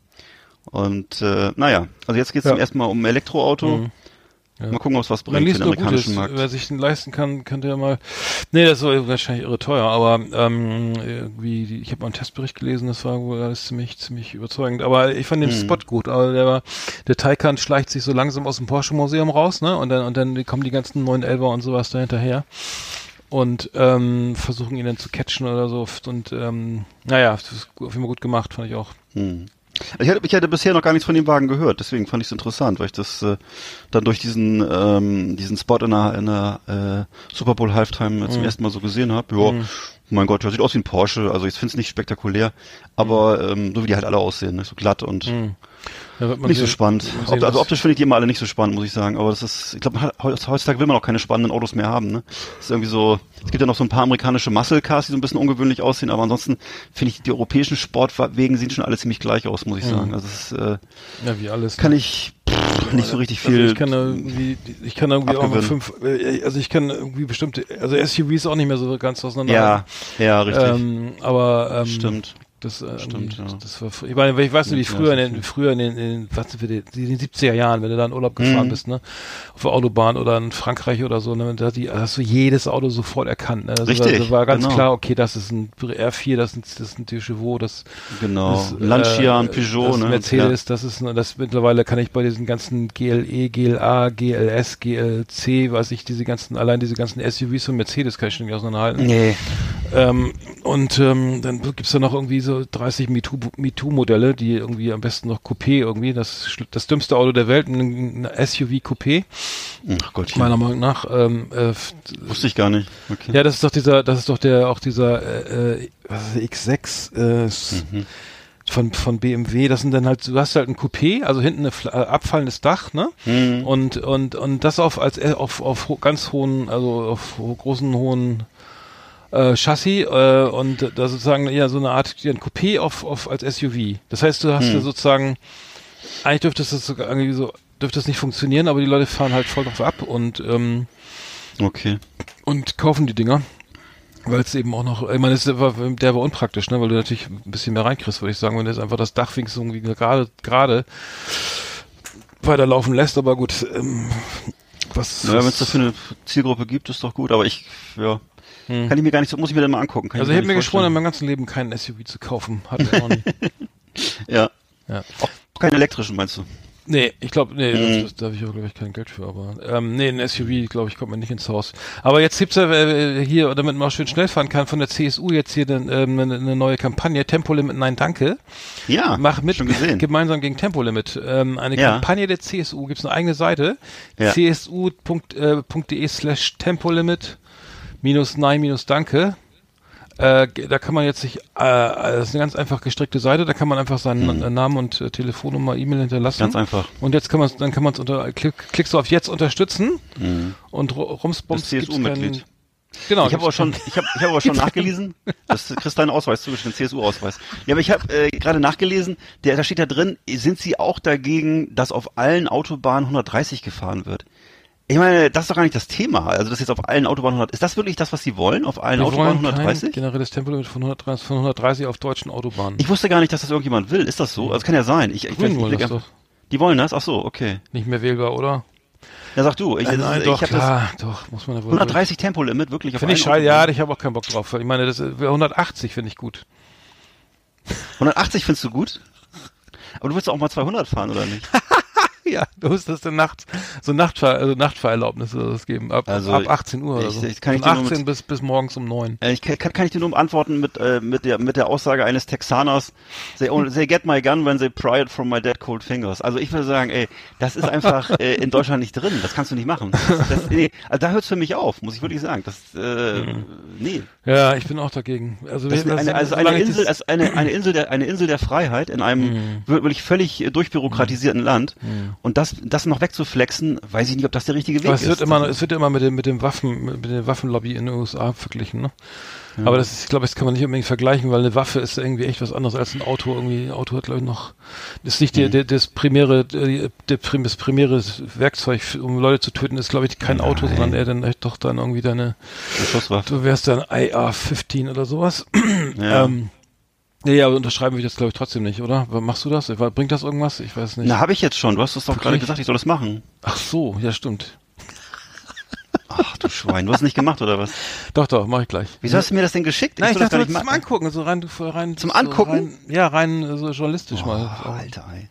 Und äh, naja, also jetzt geht's Ja. zum ersten Mal um ein Elektroauto. Mal gucken, ob es was bringt für den Gutes. amerikanischen Markt. Wer sich den leisten kann, könnte ja mal. Nee, das war wahrscheinlich irre teuer, aber ähm, irgendwie, ich habe mal einen Testbericht gelesen, das war wohl alles ziemlich, ziemlich überzeugend. Aber ich fand den Hm. Spot gut. Aber der war, der Taycan schleicht sich so langsam aus dem Porsche Museum raus, ne? Und dann und dann kommen die ganzen neuen Elber und sowas da hinterher und ähm, versuchen ihn dann zu catchen oder so. Und ähm, naja, das ist auf jeden Fall gut gemacht, fand ich auch. Hm. Ich hatte, ich hatte bisher noch gar nichts von dem Wagen gehört, deswegen fand ich es interessant, weil ich das äh, dann durch diesen ähm, diesen Spot in der, in der äh, Super Bowl Halftime Mhm. zum ersten Mal so gesehen habe. Ja, mein Gott, ja, sieht aus wie ein Porsche, also ich finde es nicht spektakulär, aber ähm, so wie die halt alle aussehen, ne? so glatt und man nicht so spannend. sehen, also optisch finde ich die immer alle nicht so spannend, muss ich sagen. Aber das ist, ich glaube, heutzutage will man auch keine spannenden Autos mehr haben. Ne? Das ist irgendwie so. Es gibt ja noch so ein paar amerikanische Muscle Cars, die so ein bisschen ungewöhnlich aussehen. Aber ansonsten finde ich die europäischen Sportwegen sehen schon alle ziemlich gleich aus, muss ich sagen. Also es äh, ja, wie alles. kann ich pff, nicht so richtig viel. Also ich kann da irgendwie, ich kann da irgendwie auch abgewinnen. fünf, äh, also ich kann irgendwie bestimmte, also SUVs auch nicht mehr so ganz auseinander. ja, ja, richtig. Ähm, aber ähm, Stimmt. Das, äh, Stimmt, ja. das war, ich meine, ich weiß nicht, wie Ja, früher, in das den, früher in den, in was sind wir, in den 70er Jahren, wenn du da in Urlaub gefahren Mhm. bist, ne, auf der Autobahn oder in Frankreich oder so, ne, da die, hast du jedes Auto sofort erkannt, ne, also Richtig, Da, da war ganz genau. klar, okay, das ist ein R4, das ist, ein- das ist ein das, genau. das, Ein Lancia, ein äh, Peugeot, das ne? Mercedes, das ist, das mittlerweile kann ich bei diesen ganzen GLE, GLA, GLS, GLC, weiß ich, diese ganzen, allein diese ganzen SUVs von Mercedes kann ich nicht Ja. auseinanderhalten. Nee. Ähm, und ähm, dann gibt's da noch irgendwie so 30 MeToo- MeToo-Modelle, die irgendwie am besten noch Coupé irgendwie, das, das dümmste Auto der Welt, ein, SUV Coupé, Ach Gottchen. meiner Meinung nach. Ähm, äh, Wusste ich gar nicht. Okay. ja, das ist doch dieser, das ist doch der, auch dieser äh, äh, was ist das, X6 äh, Mhm. von, von BMW, das sind dann halt, du hast halt ein Coupé, also hinten ein äh, abfallendes Dach, ne? Mhm. Und, und, und das auf, als, äh, auf, auf ganz hohen, also auf großen, hohen äh, Chassis äh, und da sozusagen ja so eine Art ja, ein Coupé auf, auf als SUV. Das heißt, du hast Hm. ja sozusagen eigentlich dürfte das sogar irgendwie so dürfte das nicht funktionieren, aber die Leute fahren halt voll drauf ab und ähm, Okay. und kaufen die Dinger. Weil es eben auch noch, ich meine, das war, der war unpraktisch, ne, weil du natürlich ein bisschen mehr reinkriegst, würde ich sagen, wenn du jetzt einfach das Dach wenigstens irgendwie gerade, gerade weiterlaufen lässt, aber gut, ähm, was, Naja, wenn es dafür eine Zielgruppe gibt, ist doch gut. Aber ich, ja, kann ich mir gar nicht so, muss ich mir dann mal angucken. Kann Hm. Also ich habe mir nicht geschworen, in meinem ganzen Leben kein SUV zu kaufen. Hatte ich auch nie. Ja. ja. Auch keinen elektrischen, meinst du? Nee, ich glaube, nee, Mhm. das, da habe ich auch, glaube ich, kein Geld für, aber ähm, nee, ein SUV, glaube ich, kommt mir nicht ins Haus. Aber jetzt gibt's ja äh, hier, damit man auch schön schnell fahren kann, von der CSU jetzt hier ähm, eine, eine neue Kampagne, Tempolimit Nein Danke. Ja. Mach mit Schon gesehen. gemeinsam gegen Tempolimit. Ähm, eine Ja. Kampagne der CSU, gibt's eine eigene Seite, Ja. csu.de slash Tempolimit minus Nein minus Danke. Äh, da kann man jetzt sich, äh, das ist eine ganz einfach gestrickte Seite, da kann man einfach seinen äh, Namen und äh, Telefonnummer, E-Mail hinterlassen. Hm. Ganz einfach. Und jetzt kann man dann kann man es unter klick, klickst du auf jetzt unterstützen und ru- rumsbums CSU-Mitglied. Genau. Ich habe aber schon, ich habe, ich habe aber schon nachgelesen. Das kriegst deinen Ausweis zugeschrieben, CSU-Ausweis. Ja, aber ich habe äh, gerade nachgelesen. Der, da steht da drin, sind Sie auch dagegen, dass auf allen Autobahnen 130 gefahren wird? Ich meine, das ist doch gar nicht das Thema. Also das jetzt auf allen Autobahnen 100. Ist das wirklich das, was Sie wollen? Auf allen wir Autobahnen wollen kein 130? generelles Tempolimit von 130, von 130 auf deutschen Autobahnen. Ich wusste gar nicht, dass das irgendjemand will. Ist das so? Also, das kann ja sein. Ich, ich, ich, wollen ich, das doch. Die wollen das? Ach so, okay. Nicht mehr wählbar, oder? Ja, sag du. Ich, Nein, das- nein, ich doch, hab das klar, doch, muss man da wohl. 130 Tempolimit, wirklich auf Finde ich scheiße, ja, ich habe auch keinen Bock drauf. Ich meine, das ist- 180 finde ich gut. 180 findest du gut? Aber du willst doch auch mal 200 fahren, oder nicht? Ja, du musst das dann nachts, so Nachtfahr, also Nachtfahrerlaubnis oder das geben, ab, Also, ab 18 Uhr oder ich- so. ich- kann ich Von dir nur mit- 18 bis, bis morgens um 9. Äh, Ich kann, kann ich dir nur antworten mit, äh, mit, der, mit der Aussage eines Texaners, they, only, they get my gun when they pry it from my dead cold fingers. Also ich würde sagen, ey, das ist einfach äh, in Deutschland nicht drin, das kannst du nicht machen. Das, das, nee, also da hört's für mich auf, muss ich wirklich sagen. Das, äh, nee. Ja, ich bin auch dagegen. Also, Das wir- eine, also eine Insel, also eine, eine Insel der, eine Insel der Freiheit in einem wirklich völlig äh, durchbürokratisierten Land. Und das, das noch wegzuflexen, weiß ich nicht, ob das der richtige Weg es ist. wird immer, es wird immer mit dem, mit dem Waffen, mit der Waffenlobby in den USA verglichen, ne? Aber das ist, ich glaube, das kann man nicht unbedingt vergleichen, weil eine Waffe ist irgendwie echt was anderes als ein Auto. Irgendwie, ein Auto hat, glaube ich, noch, ist nicht Mhm. der, der, das primäre, der, der, das primäre Werkzeug, um Leute zu töten, ist, glaube ich, kein Auto, sondern eher dann echt doch dann irgendwie deine, Eine Schusswaffe. du wärst dann IR-15 oder sowas. Ja. Ähm, ja, aber unterschreiben will ich das, glaube ich, trotzdem nicht, oder? Machst du das? Bringt das irgendwas? Ich weiß nicht. Na, habe ich jetzt schon. Du hast es doch gerade gesagt, ich soll das machen. Ach so, ja, stimmt. Ach du Schwein, du hast es nicht gemacht, oder was? Doch, doch, mach ich gleich. Wieso hast du mir das denn geschickt? Nein, ich das dachte, nur zum. Angucken, so rein, rein Zum so Angucken? Rein, ja, rein so journalistisch Oh, mal. Alter, ey.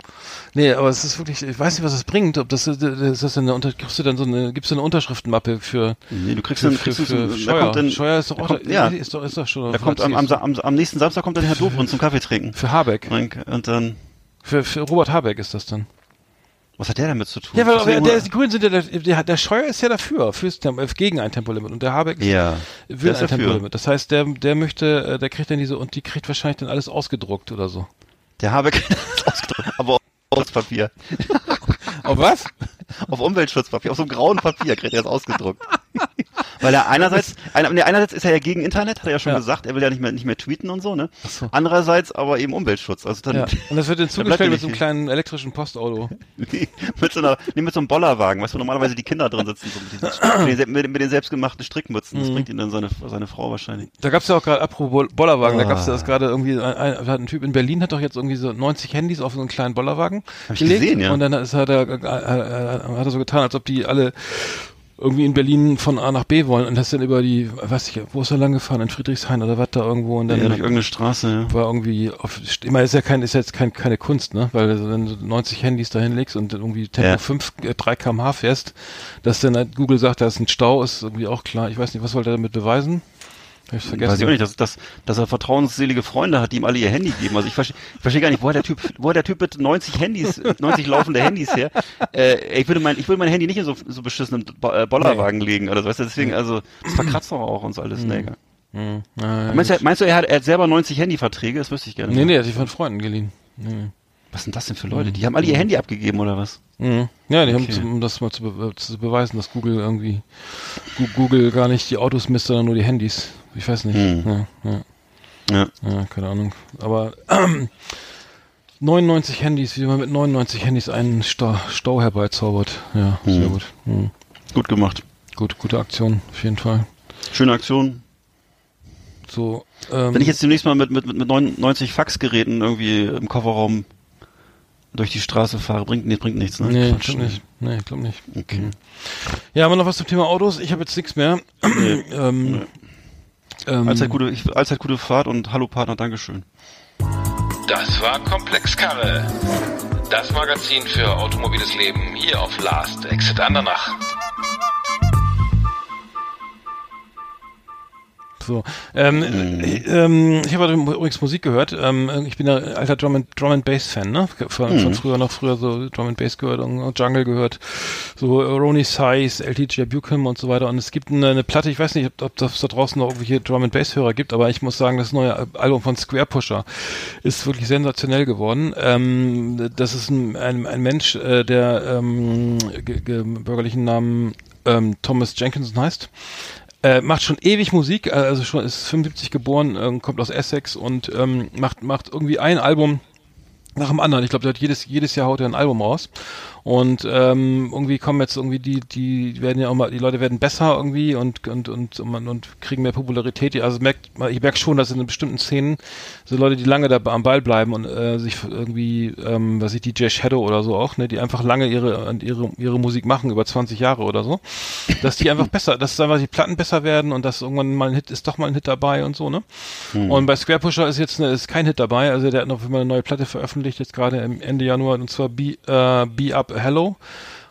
Nee, aber es ist wirklich, ich weiß nicht, was es bringt. Ob das, äh, ist das eine, unter, kriegst du dann so eine, gibt's eine Unterschriftenmappe für, Nee, du kriegst für, dann, für, kriegst für, Steuer? kommt dann, Steuer ist doch auch, kommt, ja, ist doch, ist doch schon. da kommt am, am, am, am nächsten Samstag kommt dann Herr Dobrindt zum Kaffee trinken. für Habeck. Und dann, Für, für Robert Habeck ist das dann. Was hat der damit zu tun? Ja, weil der, der, die Grünen sind ja, der, der, der Scheuer ist ja dafür, fürs Tempo, äh, gegen ein Tempolimit und der Habeck ja, will ein. Tempolimit. Das heißt, der, der möchte, äh, der kriegt dann diese, und die kriegt wahrscheinlich dann alles ausgedruckt oder so. Der Habeck ist ausgedrückt, aber auf Papier. Auf was? Auf Umweltschutzpapier, auf so einem grauen Papier kriegt er das ausgedruckt. Weil er einerseits, einer, nee, einerseits ist er ja gegen Internet, hat er ja schon Ja. gesagt, er will ja nicht mehr, nicht mehr tweeten und so, ne? So. Andererseits aber eben Umweltschutz. Also dann, Ja. Und das wird dann Da zugestellt mit so einem kleinen elektrischen Postauto. Nee, mit so einer, nee, mit so einem Bollerwagen, weißt du, wo normalerweise die Kinder drin sitzen, so mit, diesen, mit, den, mit, mit den selbstgemachten Strickmützen. Mhm. Das bringt ihn dann seine, seine Frau wahrscheinlich. Da gab's ja auch gerade, apropos Bol- Bollerwagen, da Ah. gab's ja das gerade irgendwie, ein, ein Typ in Berlin hat doch jetzt irgendwie so 90 Handys auf so einen kleinen Bollerwagen Hab ich gelegt. gesehen, ja. Und dann ist, hat, er, äh, äh, hat er so getan, als ob die alle irgendwie in Berlin von A nach B wollen und das dann über die, weiß ich, wo ist er lang gefahren? In Friedrichshain oder was da irgendwo und dann Ja, durch irgendeine Straße, ja. war irgendwie auf, immer ist ja kein, ist jetzt kein, keine Kunst, ne? Weil du- wenn du 90 Handys dahin legst und irgendwie Tempo Ja. 5, äh, 3 kmh fährst, dass dann halt Google sagt, da ist ein Stau, ist irgendwie auch klar. Ich weiß nicht, was wollte er damit beweisen? Ich vergessen. Weiß ich auch nicht, dass, dass, dass er vertrauensselige Freunde hat, die ihm alle ihr Handy geben. Also ich verstehe ich verstehe gar nicht, woher der Typ, woher der Typ mit 90 Handys, 90 laufende Handys her. Äh, ich würde mein, ich würde mein Handy nicht in so, so beschissenen Bo äh, Bollerwagen legen oder so. Weißt du, deswegen, also, das verkratzt doch auch und so alles. Nee, egal. Hm, ja, ja, meinst, du, meinst du, er hat, er hat selber 90 Handyverträge? Das wüsste ich gerne. Nee, nee, hat sich von Freunden geliehen. Nee. Was sind das denn für Leute? Die haben alle ihr Handy abgegeben oder was? Mhm. Ja, die haben, Okay. zum- um das mal zu, be zu beweisen, dass Google irgendwie, Google gar nicht die Autos misst, sondern nur die Handys. Ich weiß nicht. Hm. Ja, ja, Ja. ja, keine Ahnung. Aber 99 Handys, wie man mit 99 Handys einen Stau, Stau herbeizaubert. Ja, sehr Hm. gut. Mhm. Gut gemacht. Gut, gute Aktion, auf jeden Fall. Schöne Aktion. So, ähm, Wenn ich jetzt demnächst mal mit, mit, mit 99 Faxgeräten irgendwie im Kofferraum durch die Straße fahre, bringt, nee, bringt nichts, ne? Nee, ich Quatsch. glaub nicht. Nee, ich glaube nicht. Okay. Ja, haben wir noch was zum Thema Autos? Ich habe jetzt nichts mehr. ähm, ähm, Allzeit gute, ich, allzeit gute Fahrt und Hallo Partner, Dankeschön. Das war Komplexkarre. Das Magazin für automobiles Leben hier auf Last Exit Andernach. So, ähm, äh, ähm, ich habe übrigens Musik gehört. Ähm, ich bin ja alter Drum and, Drum and Bass Fan, ne? Von, von früher noch früher so Drum and Bass gehört und Jungle gehört, so Ronnie Size, LTJ Buchan und so weiter. Und es gibt eine, eine Platte, ich weiß nicht, ob, ob das da draußen noch irgendwelche Drum and Bass Hörer gibt, aber ich muss sagen, das neue Album von Square Pusher ist wirklich sensationell geworden. Ähm, das ist ein, ein, ein Mensch, äh, der ähm, ge- ge- bürgerlichen Namen ähm, Thomas Jenkinson heißt. Äh, macht schon ewig Musik, äh, also schon ist 75 geboren, ähm, kommt aus Essex und ähm, macht macht irgendwie ein Album nach dem anderen. Ich glaube, jedes jedes Jahr haut er ein Album raus Und ähm, irgendwie kommen jetzt irgendwie die, die werden ja auch mal, die Leute werden besser irgendwie und und und und, und kriegen mehr Popularität. Also merkt, ich merke schon, dass in bestimmten Szenen so Leute, die lange da am Ball bleiben und äh, sich irgendwie, ähm, was ich DJ Shadow oder so auch, ne, die einfach lange ihre ihre ihre Musik machen über 20 Jahre oder so, dass die einfach besser, dass einfach die Platten besser werden und dass irgendwann mal ein Hit ist doch mal ein Hit dabei und so, ne? Und bei Square Pusher ist jetzt eine, ist kein Hit dabei, also der hat noch immer eine neue Platte veröffentlicht jetzt gerade im Ende Januar und zwar Be, äh, Be Up Hello.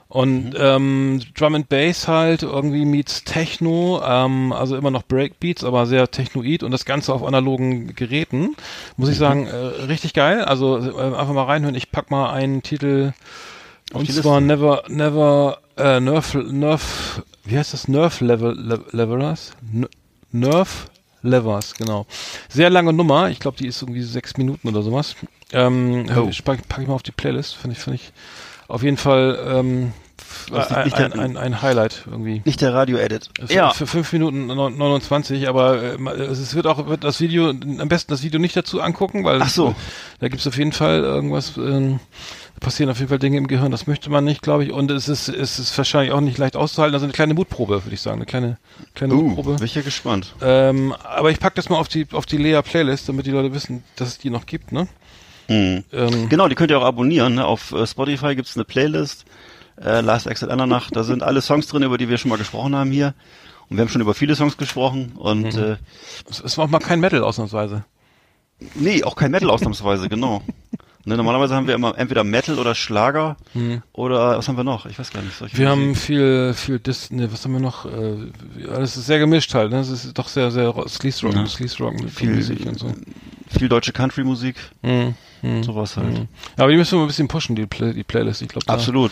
Und ähm, Drum and Bass halt irgendwie meets Techno, ähm, also immer noch Breakbeats, aber sehr technoid und das Ganze auf analogen Geräten. Muss ich sagen, äh, richtig geil. Also äh, einfach mal reinhören. Ich pack mal einen Titel und die zwar Liste. Never, Never, äh, Nerf, Nerf, wie heißt das? Nerf Level, Le Levelers? N Nerf Levers, genau. Sehr lange Nummer. Ich glaube, die ist irgendwie sechs Minuten oder sowas. Ähm, Oh. pack, pack ich mal auf die Playlist. Finde ich, finde ich auf jeden Fall ähm, ist ein, nicht ein, der- ein, ein Highlight irgendwie. Nicht der Radio-Edit. Es Ja. Für 5 Minuten neun- 29, aber äh, es wird auch wird das Video, am besten das Video nicht dazu angucken, weil Ach so. da gibt's auf jeden Fall irgendwas, ähm, da passieren auf jeden Fall Dinge im Gehirn, das möchte man nicht, glaube ich, und es ist, es ist wahrscheinlich auch nicht leicht auszuhalten, also eine kleine Mutprobe, würde ich sagen, eine kleine, kleine Uh, Mutprobe. bin ich ja gespannt. Ähm, aber ich pack das mal auf die, auf die Lea-Playlist, damit die Leute wissen, dass es die noch gibt, ne? Mhm. Ähm, Genau, die könnt ihr auch abonnieren. Ne? Auf äh, Spotify gibt's eine Playlist, äh, Last Exit Andernach. Da sind alle Songs drin, über die wir schon mal gesprochen haben hier. Und wir haben schon über viele Songs gesprochen. Und äh, es, es war auch mal kein Metal ausnahmsweise. nee, auch kein Metal ausnahmsweise, genau. Ne, normalerweise haben wir immer entweder Metal oder Schlager oder was haben wir noch? Ich weiß gar nicht. Wir haben Musik. viel, viel Dis, ne, was haben wir noch? Äh, alles ist sehr gemischt halt, ne? Es ist doch sehr, sehr Sleaze Rock, Ja. Sleaze Rock mit Viel- Musik und so. Viel deutsche Country-Musik, Mhm. Mhm. sowas halt. Mhm. Ja, aber die müssen wir ein bisschen pushen, die, Play die Playlist. Ich glaube, Absolut.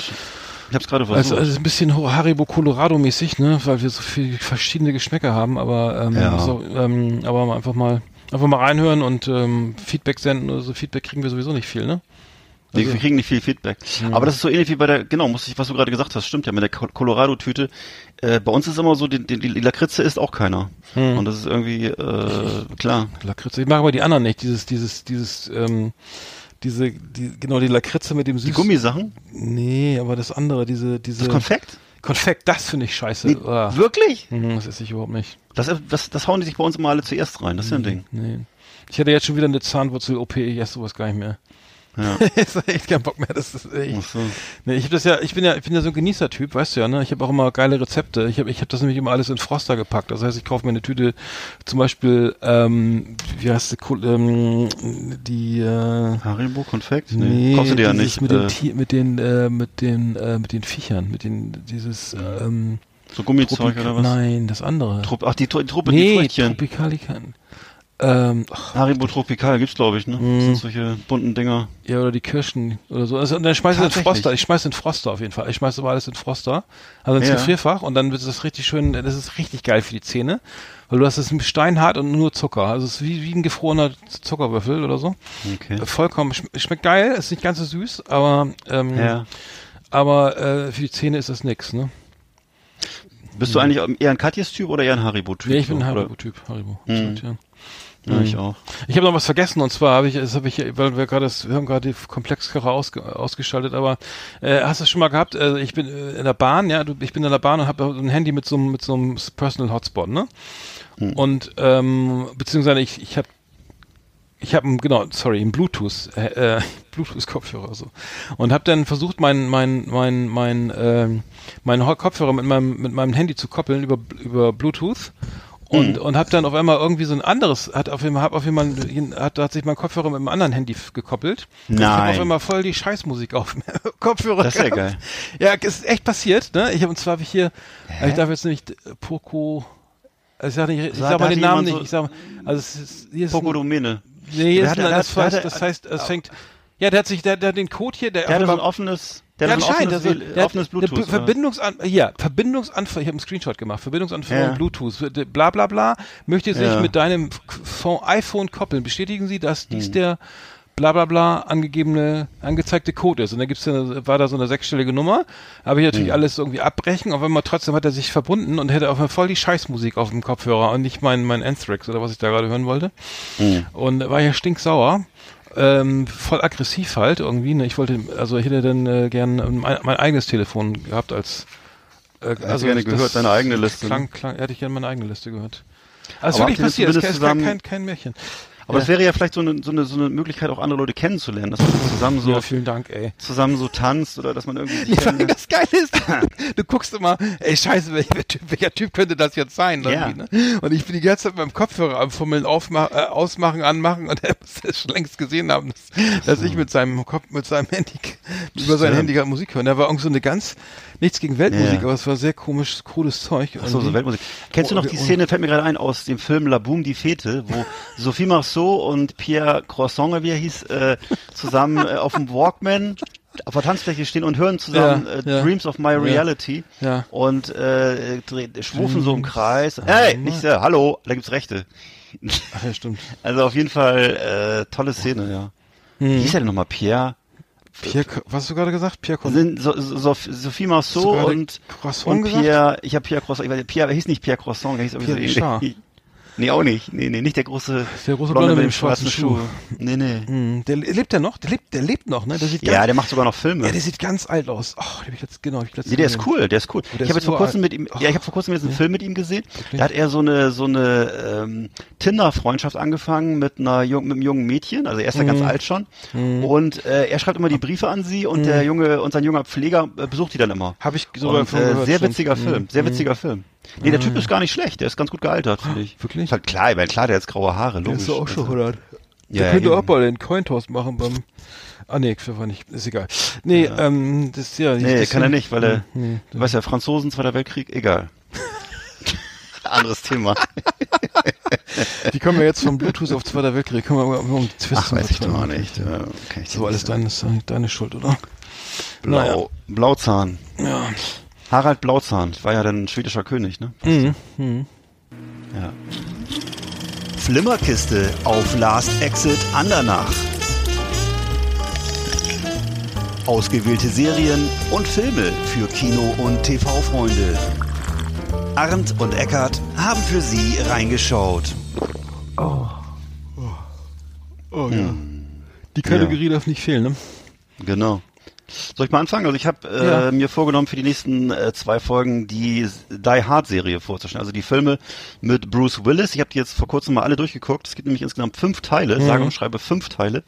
Ich hab's gerade Also, versucht. also ist ein bisschen Haribo Colorado mäßig, ne, weil wir so viele verschiedene Geschmäcker haben, aber ähm, Ja. so, ähm, aber einfach mal einfach mal reinhören und ähm, Feedback senden oder so. Feedback kriegen wir sowieso nicht viel, ne? Wir, also- wir kriegen nicht viel Feedback. Aber das ist so ähnlich wie bei der, genau, muss ich, was du gerade gesagt hast, stimmt ja, mit der Col- Colorado-Tüte. Äh, bei uns ist immer so, die, die, die Lakritze isst auch keiner. Hm. Und das ist irgendwie, äh, klar. Lakritze. Ich mag aber die anderen nicht. Dieses, dieses, dieses, ähm, diese, die, genau die Lakritze mit dem süß. Die Gummisachen? Nee, aber das andere, diese, diese Das Konfekt? Konfekt, das finde ich scheiße. Nee, Ah. Wirklich? Mhm, das esse ich überhaupt nicht. Das, das, das hauen die sich bei uns immer alle zuerst rein. Das ist ja ein Ding. Nee. Ich hatte jetzt schon wieder eine Zahnwurzel-OP, ich esse sowas gar nicht mehr. Ja. ich hab echt keinen Bock mehr. Das ist echt. So. Nee, ich hab das ja, ich bin ja, ich bin ja so ein Genießertyp, weißt du ja, ne? Ich habe auch immer geile Rezepte. Ich habe, ich habe das nämlich immer alles in Froster gepackt. Das heißt, ich kaufe mir eine Tüte, zum Beispiel, ähm, wie heißt die, ähm, die, äh, Haribo, Konfekt? nee, Kaufst du dir ja nicht. Mit den, Äh, Tier, mit den, äh, mit den, äh, mit den Viechern, mit den, dieses, ähm, so Gummizeug Tropik- oder was? Nein, das andere. Trupp, ach, die, Tru- die Truppe, die nee, Früchtchen. Tropikalikan. Ähm, Haribo Tropical gibt's, glaube ich, ne? Mhm. Das sind solche bunten Dinger. Ja, oder die Kirschen oder so. Also, und dann schmeiß ich in? Froster. Ich schmeiß in den Froster auf jeden Fall. Ich schmeiß aber alles in Froster. Also ins Ja. Gefrierfach und dann wird das richtig schön, das ist richtig geil für die Zähne. Weil du hast es steinhart und nur Zucker. Also es ist wie, wie ein gefrorener Zuckerwürfel oder so. Okay. Äh, Vollkommen, schm- schmeckt geil, ist nicht ganz so süß, aber, ähm, Ja. aber äh, für die Zähne ist das nix, ne? Bist du eigentlich eher ein Katjes-Typ oder eher ein Haribo-Typ? Ja, ich bin ein so, oder? Haribo-Typ. Haribo. Mhm. absolut, ja. Ja, ich auch. Ich habe noch was vergessen und zwar habe ich, das habe ich, weil wir gerade, das- wir haben gerade die Komplexkarre ausge, ausgeschaltet, aber äh, hast du das schon mal gehabt? Also ich bin äh, in der Bahn, ja, du, ich bin in der Bahn und habe ein Handy mit so einem mit so einem Personal Hotspot, ne? Und ähm, beziehungsweise ich ich habe ich habe genau, sorry, ein Bluetooth äh, äh, Bluetooth Kopfhörer so und habe dann versucht mein mein mein mein ähm, meinen Kopfhörer mit meinem mit meinem Handy zu koppeln über über Bluetooth und und habe dann auf einmal irgendwie so ein anderes hat auf einmal hab auf einmal hat hat sich mein Kopfhörer mit einem anderen Handy gekoppelt Und ich habe Nein. auf einmal voll die Scheißmusik auf dem Kopfhörer Das ist ja geil. ja ist echt passiert ne ich habe und zwar habe ich hier ich darf jetzt nicht äh, Poco also ich sag, nicht, ich Sag- mal den Namen jemand nicht. so- Ich sag, also es ist, hier ist Poco Domene. nee, hier ist hat- das, das heißt, es fängt, ja, der hat sich, der, der hat den Code hier, der, Der hatte so ein offenes, der ja, hatte so ein offenes, also, der hat offenes Bluetooth. B- Verbindungsan ja, Verbindungsanforderung, ich habe einen Screenshot gemacht, Verbindungsanforderung Ja. Bluetooth, bla bla bla, möchte sich Ja. mit deinem iPhone koppeln. Bestätigen Sie, dass dies Hm. der bla bla bla angegebene, angezeigte Code ist. Und dann gibt's ja, war da so eine sechsstellige Nummer, habe ich Hm. natürlich alles irgendwie abbrechen, aber immer trotzdem hat er sich verbunden und hätte auf einmal voll die Scheißmusik auf dem Kopfhörer und nicht mein, mein Anthrax oder was ich da gerade hören wollte. Hm. Und war ja stinksauer. Ähm, voll aggressiv halt irgendwie. Ne? Ich wollte, also ich hätte dann äh, gern mein, mein eigenes Telefon gehabt als äh, also gerne gehört, deine eigene Liste, ne? Klang, klang, hätte ich gerne meine eigene Liste gehört. Also wirklich passiert, es ist kein, kein, kein Märchen. Aber das wäre ja vielleicht so eine, so eine, so eine Möglichkeit, auch andere Leute kennenzulernen, dass man zusammen so, Ja, vielen Dank, ey. zusammen so tanzt oder dass man irgendwie Ja, das Geile ist, du guckst immer, ey scheiße, welcher typ, welcher typ könnte das jetzt sein? Ja. Ne? Und ich bin die ganze Zeit mit meinem Kopfhörer am Fummeln, aufma äh, ausmachen, anmachen und er muss es schon längst gesehen haben, dass, dass ich mit seinem Kopf, mit seinem Handy, über sein. Handy gerade Musik hören. Da war irgendwie so eine ganz, nichts gegen Weltmusik, Ja. aber es war sehr komisch, cooles Zeug. Ach so, so. Weltmusik. Kennst du noch die Oh, Szene, fällt mir gerade ein, aus dem Film La Boum die Fete, wo Sophie Marceau und Pierre Croissant, wie er hieß, äh, zusammen äh, auf dem Walkman auf der Tanzfläche stehen und hören zusammen Ja, äh, ja. Dreams of My Reality Ja. und äh, schwufen so im Kreis. Hey, nicht sehr, hallo, da gibt's Rechte. Ach ja, stimmt. Also auf jeden Fall äh, tolle Szene, ja. Wie hieß er denn nochmal? Pierre? Pierre, was hast du gerade gesagt? Pierre Con Sind so, so, so, Sophie Marceau und, und? Pierre, ich habe Pierre Croissant, ich weiß, Pierre, er hieß nicht Pierre Croissant, er hieß irgendwie so ähnlich. Nee, auch nicht. Nee, nee, nicht der große, Der große Blonde mit dem schwarzen Schuh. Nee, nee. Hm, der lebt der noch? Der lebt, der lebt noch, ne? Der sieht Ja, ganz, der macht sogar noch Filme. ja, der sieht ganz alt aus. Oh, den hab ich letzt, genau, hab ich letztens Nee, der ist cool, der ist cool. der ich habe jetzt vor kurzem mit ihm, ja, ich habe vor kurzem jetzt einen Film mit ihm gesehen. Wirklich? Da hat er so eine so eine ähm, Tinder-Freundschaft angefangen mit einer mit einem jungen Mädchen. Also er ist ja Mhm. ganz alt schon. Und äh, er schreibt immer die Briefe an sie und der junge und sein junger Pfleger äh, besucht die dann immer. Hab ich sogar und, äh, sehr witziger Mhm. Film, sehr witziger Film. Nee, der Typ ist gar nicht schlecht, der ist ganz gut gealtert, finde ich. Wirklich? Ist halt klar, ich meine, klar, der hat graue Haare, Der logisch. ist ja auch schon Also, 100. Ja, Der könnte eben. auch mal den Cointoss machen beim. Ah nee, war nicht, ist egal. Nee, ähm, das ist ja. Nee, das kann er nicht, weil er, Nee, du weißt ja, Franzosen, Zweiter Weltkrieg, egal. Anderes Thema. Die kommen ja jetzt vom Bluetooth auf Zweiter Weltkrieg. Können wir mal um die Twists Ach, weiß ich doch nicht. Ja, kann ich So alles deine, deine Schuld, oder? Blau, Naja. Blauzahn. Ja. Harald Blauzahn, war ja dann ein schwedischer König, ne? Mhm. Mhm. Ja. Flimmerkiste auf Last Exit Andernach. Ausgewählte Serien und Filme für Kino- und TV-Freunde. Arndt und Eckart haben für Sie reingeschaut. Oh ja. Die Kategorie darf nicht fehlen, ne? Genau. Soll ich mal anfangen? Also ich habe äh, Ja. mir vorgenommen, für die nächsten äh, zwei Folgen die Die Hard Serie vorzustellen. Also die Filme mit Bruce Willis. Ich habe die jetzt vor kurzem mal alle durchgeguckt. Es gibt nämlich insgesamt fünf Teile, Mhm. sage und schreibe fünf Teile.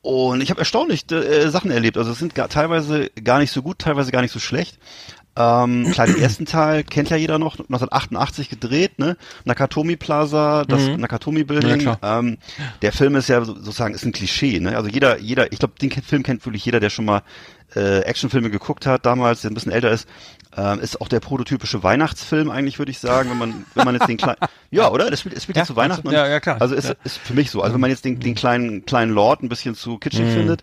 Und ich habe erstaunlich äh, Sachen erlebt. Also es sind gar, teilweise gar nicht so gut, teilweise gar nicht so schlecht. Ähm, klar, den ersten Teil kennt ja jeder noch, 1988 gedreht, ne? Nakatomi Plaza, das Nakatomi Building. Mhm. Ja, ähm, der Film ist ja so- sozusagen ist ein Klischee, ne? Also jeder, jeder, ich glaube, den Film kennt wirklich jeder, der schon mal äh, Actionfilme geguckt hat, damals, der ein bisschen älter ist. Ähm, ist auch der prototypische Weihnachtsfilm eigentlich, würde ich sagen, wenn man, wenn man jetzt den kleinen, ja, oder? Das spielt, es spielt Ja, ja, zu Weihnachten. ja, ja, klar. Also ist, Ja. ist für mich so. Also wenn man jetzt den, den kleinen, kleinen Lord ein bisschen zu kitschig findet,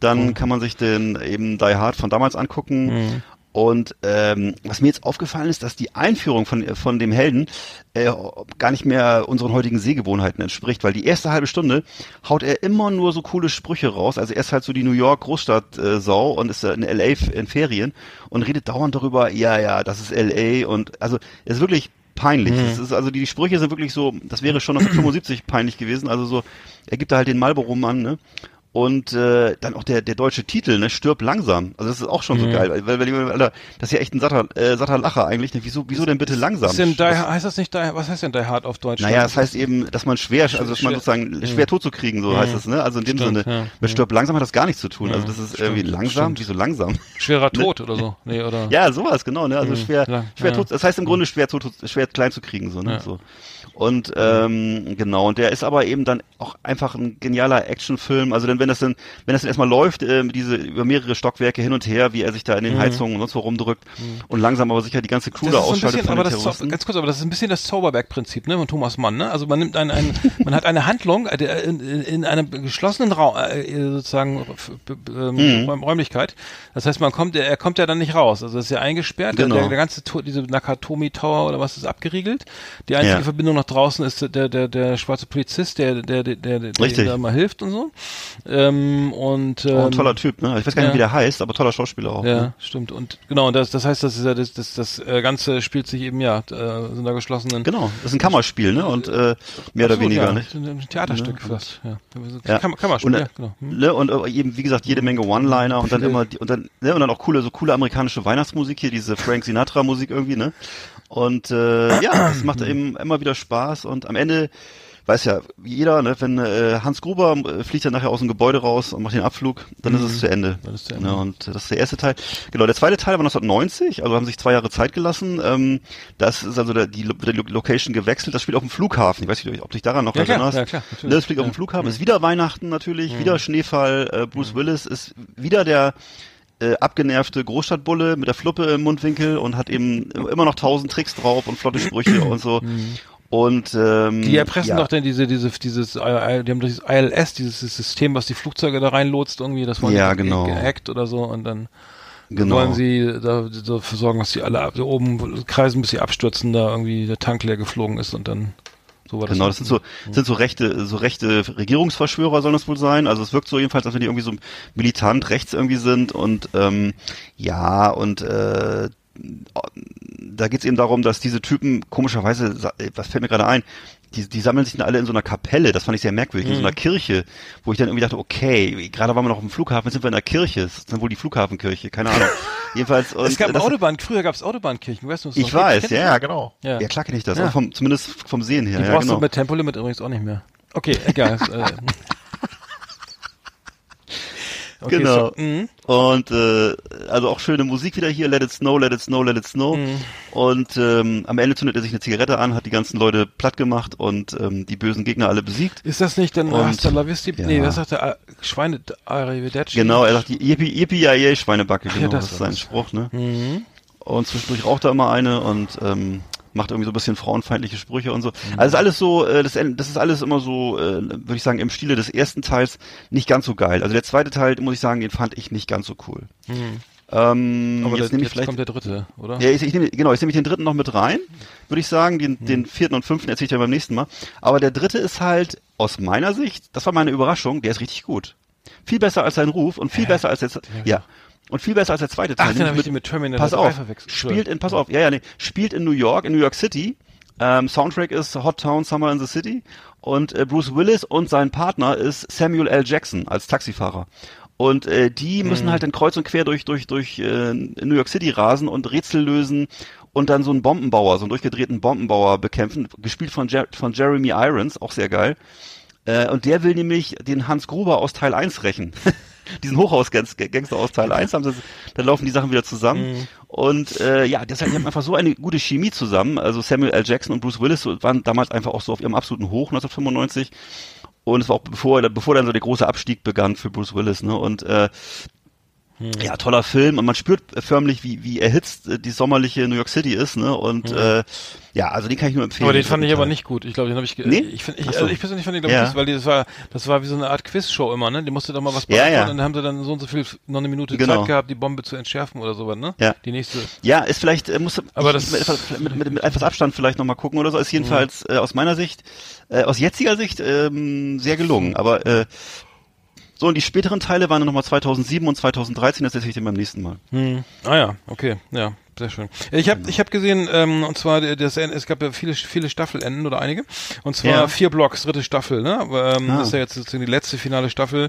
dann kann man sich den eben Die Hard von damals angucken. Und ähm, was mir jetzt aufgefallen ist, dass die Einführung von, von dem Helden äh, gar nicht mehr unseren heutigen Sehgewohnheiten entspricht, weil die erste halbe Stunde haut er immer nur so coole Sprüche raus. Also er ist halt so die New York Großstadt-Sau Sau und ist in LA in Ferien und redet dauernd darüber, ja, ja, das ist LA und also er ist wirklich peinlich. Es ist also die Sprüche sind wirklich so, das wäre schon 1975 peinlich gewesen. Also so, er gibt da halt den Marlboro-Mann, ne? Und äh, dann auch der der deutsche Titel, ne, stirb langsam. Also das ist auch schon so geil, weil, weil, Alter, das ist ja echt ein satter, äh, satter Lacher eigentlich. Ne? Wieso wieso denn bitte langsam? Ist denn die, Das- heißt das nicht die, was heißt denn Die Hard auf Deutsch? naja, das heißt eben, dass man schwer, also dass man Schwer- sozusagen schwer tot zu kriegen, so heißt es, ne? Also in dem Stimmt, Sinne, ja. mit stirb langsam hat das gar nichts zu tun. Also das ist stimmt, irgendwie langsam, stimmt. wieso langsam? Schwerer Tod oder so. Nee, oder? Ja, sowas, genau, ne? Also schwer, lang, schwer ja. tot, das heißt im Grunde schwer tot, schwer klein zu kriegen, so, ne? Ja. So. Und ähm, genau, und der ist aber eben dann auch einfach ein genialer Actionfilm. Also denn wenn das dann, wenn das dann erstmal läuft, ähm, diese über mehrere Stockwerke hin und her, wie er sich da in den Heizungen und sonst wo rumdrückt und langsam aber sicher die ganze Crew Mhm. Das da ausschaltet bisschen, von aber den das Terroristen. ganz kurz, aber das ist ein bisschen das Zauberberg-Prinzip, ne, von Thomas Mann, ne? Also man nimmt einen, einen man hat eine Handlung äh, in, in, in einem geschlossenen Raum, äh, sozusagen b- b- ähm, Mhm. Räum- Räumlichkeit. Das heißt, man kommt, er kommt ja dann nicht raus. Also es ist ja eingesperrt. Der- Genau. Der, der ganze diese Nakatomi Tower oder was ist abgeriegelt. Die einzige Ja. Verbindung nach draußen ist der der der schwarze Polizist, der der der der, der Richtig. da mal hilft und so. Ähm, und ähm, ein toller Typ, ne? Ich weiß gar nicht, ja. wie der heißt, aber toller Schauspieler auch. Ja, Ne? stimmt. Und genau, und das, das heißt, das ist ja das, das, das äh, Ganze spielt sich eben ja äh, sind da geschlossenen. Genau, das ist ein Kammerspiel, ne? Und äh, mehr oder so, weniger, ja, nicht? Ein ein Theaterstück Ne, fast. Ja. Ja. Man schon, Und, äh, ja, genau. Hm. Ne, und äh, eben, wie gesagt, jede Menge One-Liner und dann immer, die, und dann, ne, und dann auch coole, so coole amerikanische Weihnachtsmusik hier, diese Frank Sinatra-Musik irgendwie, ne? Und äh, ja, das macht eben immer wieder Spaß und am Ende weiß ja jeder, ne, wenn äh, Hans Gruber äh, fliegt dann nachher aus dem Gebäude raus und macht den Abflug, dann ist es zu Ende. Mhm. Dann ist zu Ende. Ne, und das ist der erste Teil. Genau, der zweite Teil war 1990, also haben sich zwei Jahre Zeit gelassen. Ähm, das ist also der, die, die Lo- Location gewechselt. Das spielt auf dem Flughafen. Ich weiß nicht, ob dich daran noch Ja, klar, erinnerst. ja, klar, natürlich. Ne, das fliegt auf dem Ja. Flughafen. Ist wieder Weihnachten natürlich, wieder Schneefall. Äh, Bruce Willis ist wieder der äh, abgenervte Großstadtbulle mit der Fluppe im Mundwinkel und hat eben immer noch tausend Tricks drauf und flotte Sprüche und so. Und ähm, Die erpressen ja, doch denn diese, diese, dieses, äh, die haben doch dieses ILS, dieses System, was die Flugzeuge da reinlotst irgendwie, das wollen Ja, die genau. gehackt oder so und dann genau. wollen sie da, dafür sorgen, dass die alle ab, da oben kreisen, bis sie abstürzen, da irgendwie der Tank leer geflogen ist und dann so war das. Genau, das sind so, sind so rechte, so rechte Regierungsverschwörer sollen das wohl sein. Also es wirkt so jedenfalls, als wenn die irgendwie so militant rechts irgendwie sind und ähm, ja und äh, da geht's eben darum, dass diese Typen komischerweise, äh, was fällt mir gerade ein, die, die sammeln sich dann alle in so einer Kapelle, das fand ich sehr merkwürdig, in so Mhm. einer Kirche, wo ich dann irgendwie dachte, okay, gerade waren wir noch im Flughafen, jetzt sind wir in der Kirche, das ist dann wohl die Flughafenkirche, keine Ahnung. Jedenfalls, und es gab das, Autobahn, früher gab es Autobahnkirchen, weißt du was ich weiß, ja, ja, genau. Ja. Ja, klar kenne ich das, Ja. vom, zumindest vom Sehen her, Die ja, brauchst genau. du mit Tempolimit übrigens auch nicht mehr. Okay, egal. äh, okay, Genau. So, mhm. Und äh, also auch schöne Musik wieder hier, Let It Snow, Let It Snow, Let It Snow. Mhm. Und ähm, am Ende zündet er sich eine Zigarette an, hat die ganzen Leute platt gemacht und ähm, die bösen Gegner alle besiegt. Ist das nicht dann Und- Hasta la Vista? ja. Nee, was sagt der? Ah, Schweine, Arrivederci? Genau, er sagt die Yippie, Yippie, ja, yeah, Schweinebacke, genau, das das, ist sein das. Spruch, ne? Mhm. Und zwischendurch raucht er immer eine und ähm, macht irgendwie so ein bisschen frauenfeindliche Sprüche und so. Mhm. Also ist alles so, äh, das, das ist alles immer so, äh, würde ich sagen, im Stile des ersten Teils nicht ganz so geil. Also der zweite Teil, muss ich sagen, den fand ich nicht ganz so cool. Ähm, Mhm. Aber jetzt jetzt, nehme ich jetzt vielleicht kommt der dritte, oder? Ja, ich, ich nehme, genau, ich nehme den dritten noch mit rein, würde ich sagen. Den, Hm. den vierten und fünften erzähle ich dir beim nächsten Mal. Aber der dritte ist halt, aus meiner Sicht, das war meine Überraschung, der ist richtig gut. Viel besser als sein Ruf und viel besser als jetzt, ja. Und viel besser als der zweite Teil. Ach, den habe ich mit Terminator Pass 3 auf, verwechselt. spielt in, pass auf, ja, ja, nee, spielt in New York, in New York City. Ähm, Soundtrack ist Hot Town Summer in the City. Und äh, Bruce Willis und sein Partner ist Samuel L. Jackson als Taxifahrer. Und äh, die müssen Mhm. halt dann kreuz und quer durch, durch, durch äh, New York City rasen und Rätsel lösen und dann so einen Bombenbauer, so einen durchgedrehten Bombenbauer bekämpfen, gespielt von, Jer von Jeremy Irons, auch sehr geil. Äh, und der will nämlich den Hans Gruber aus Teil 1 rächen. Diesen Hochhausgangster aus Teil 1 haben sie, dann laufen die Sachen wieder zusammen. Mhm. Und äh, ja, deshalb die haben einfach so eine gute Chemie zusammen. Also Samuel L. Jackson und Bruce Willis waren damals einfach auch so auf ihrem absoluten Hoch 1995. Und es war auch bevor, bevor dann so der große Abstieg begann für Bruce Willis, ne? Und äh, Hm. ja, toller Film und man spürt förmlich, wie, wie erhitzt äh, die sommerliche New York City ist, ne? Und äh, ja, also den kann ich nur empfehlen. Aber den fand ich aber nicht gut. Ich glaube, den habe ich. Nee? Ich, find, ich, so. also ich persönlich fand den glaub ich Ja. nicht, weil die, das war, das war wie so eine Art Quizshow immer, ne? Die musste doch mal was beantworten ja. und dann haben sie dann so und so viel, noch eine Minute Genau. Zeit gehabt, die Bombe zu entschärfen oder sowas, ne? Ja. Die nächste. Ja, ist vielleicht, äh, muss Aber das- mit, etwas, mit, mit, mit etwas Abstand vielleicht nochmal gucken oder so, ist jedenfalls äh, aus meiner Sicht, äh, aus jetziger Sicht ähm, sehr gelungen. Aber äh, so, und die späteren Teile waren dann nochmal 2007 und 2013, das erzähle ich dir beim nächsten Mal. Hm. Ah ja, okay, ja, sehr schön. Ich habe ich hab gesehen, ähm, und zwar der- das Ende- es gab ja viele viele Staffelenden oder einige, und zwar Ja. vier Blocks, dritte Staffel, ne? Ähm, Ah. Das ist ja jetzt sozusagen die letzte finale Staffel.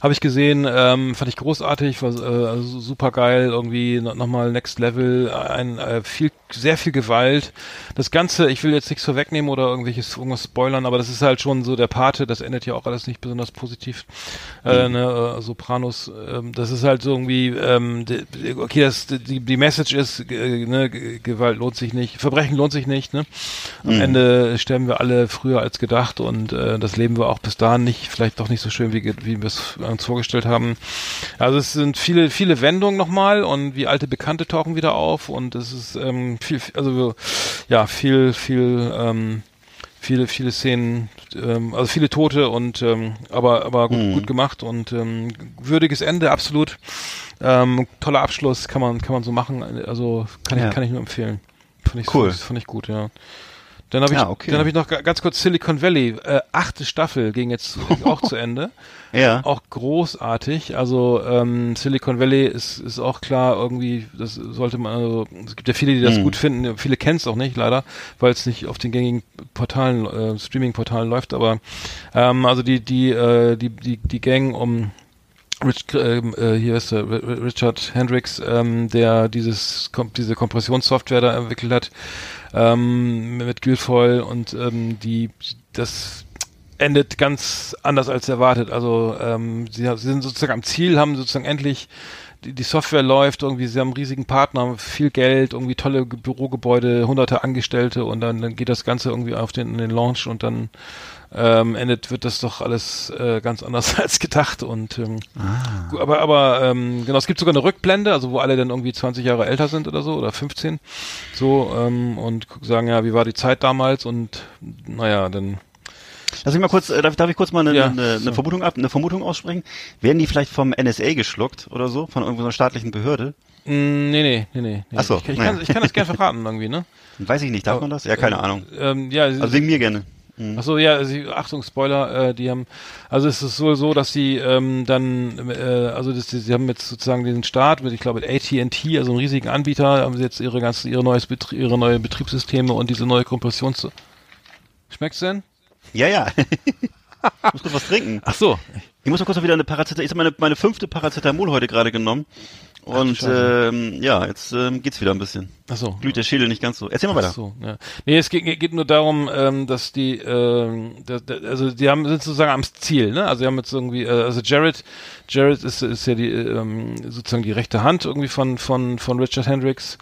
Habe ich gesehen, ähm, fand ich großartig, war äh, also super geil, irgendwie no, nochmal Next Level, ein äh, viel sehr viel Gewalt. Das Ganze, ich will jetzt nichts vorwegnehmen oder irgendwelches irgendwas spoilern, aber das ist halt schon so der Pate, das endet ja auch alles nicht besonders positiv. Äh, Mhm. ne, äh, Sopranos, ähm, das ist halt so irgendwie, ähm, okay, das, die, die Message ist, äh, ne, Gewalt lohnt sich nicht, Verbrechen lohnt sich nicht, ne? Am Mhm. Ende sterben wir alle früher als gedacht und äh, das leben wir auch bis dahin nicht, vielleicht doch nicht so schön, wie, wie wir es uns vorgestellt haben. Also es sind viele, viele Wendungen nochmal und wie alte Bekannte tauchen wieder auf und es ist ähm, viel, also ja, viel, viel, ähm, viele, viele Szenen, ähm, also viele Tote und ähm, aber, aber gut, Mhm. gut gemacht und ähm, würdiges Ende, absolut. Ähm, toller Abschluss, kann man, kann man so machen. Also kann ich, Ja. kann ich nur empfehlen. Fand ich, Cool. Fand ich gut, ja. Dann habe ich, Ja, okay. dann habe ich noch ga- ganz kurz Silicon Valley. Äh, achte Staffel ging jetzt auch zu Ende. Ja. Auch großartig. Also ähm, Silicon Valley ist ist auch klar irgendwie. Das sollte man. Also, es gibt ja viele, die das Hm. gut finden. Viele kennen es auch nicht, leider, weil es nicht auf den gängigen Portalen, äh, Streaming-Portalen läuft. Aber ähm, also die die äh, die die die Gang um Rich, ähm, äh, hier ist der Richard Hendricks, ähm, der dieses diese Kompressionssoftware da entwickelt hat ähm, mit Guilfoyle und ähm, die das endet ganz anders als erwartet. Also ähm, sie, sie sind sozusagen am Ziel, haben sozusagen endlich die, die Software läuft irgendwie, sie haben einen riesigen Partner, viel Geld, irgendwie tolle Ge- Bürogebäude, hunderte Angestellte und dann, dann geht das Ganze irgendwie auf den, in den Launch und dann ähm, endet, wird das doch alles äh, ganz anders als gedacht und ähm, gu- aber aber ähm, genau, es gibt sogar eine Rückblende, also wo alle dann irgendwie 20 Jahre älter sind oder so oder 15 so ähm, und sagen ja, wie war die Zeit damals und naja, dann Lass mich mal kurz, äh, darf, darf ich kurz mal eine, Ja, eine, eine so. Vermutung ab, eine Vermutung aussprechen? Werden die vielleicht vom NSA geschluckt oder so, von irgendeiner staatlichen Behörde? Mm, Nee, nee, nee, nee. Ach so, ich, ich, naja. kann, ich kann das gerne verraten irgendwie, ne? Weiß ich nicht, darf man das? Ja, keine Ahnung. Ähm, ja, Also wegen mir gerne. Ach so, ja, also, Achtung, Spoiler, äh, die haben, also es ist wohl so, dass sie ähm, dann, äh, also das, sie haben jetzt sozusagen den Start mit, ich glaube, mit AT&T, also einem riesigen Anbieter, haben sie jetzt ihre ganzen, ihre neues Betrie ihre neue Betriebssysteme und diese neue Kompressions... Schmeckt's denn? Ja, ja. ich muss kurz was trinken. Ach so. Ich muss mal kurz noch wieder eine Paracetamol, ich habe meine, meine fünfte Paracetamol heute gerade genommen. Und ähm, ja, jetzt ähm, geht's wieder ein bisschen. Ach so. Glüht der Schädel nicht ganz so. Erzähl mal Ach weiter. so, ja. Nee, es geht, geht nur darum, ähm, dass die, ähm, da, da, also die haben sind sozusagen am Ziel, ne? Also die haben jetzt irgendwie, äh, also Jared, Jared ist, ist ja die ähm, sozusagen die rechte Hand irgendwie von von von Richard Hendricks,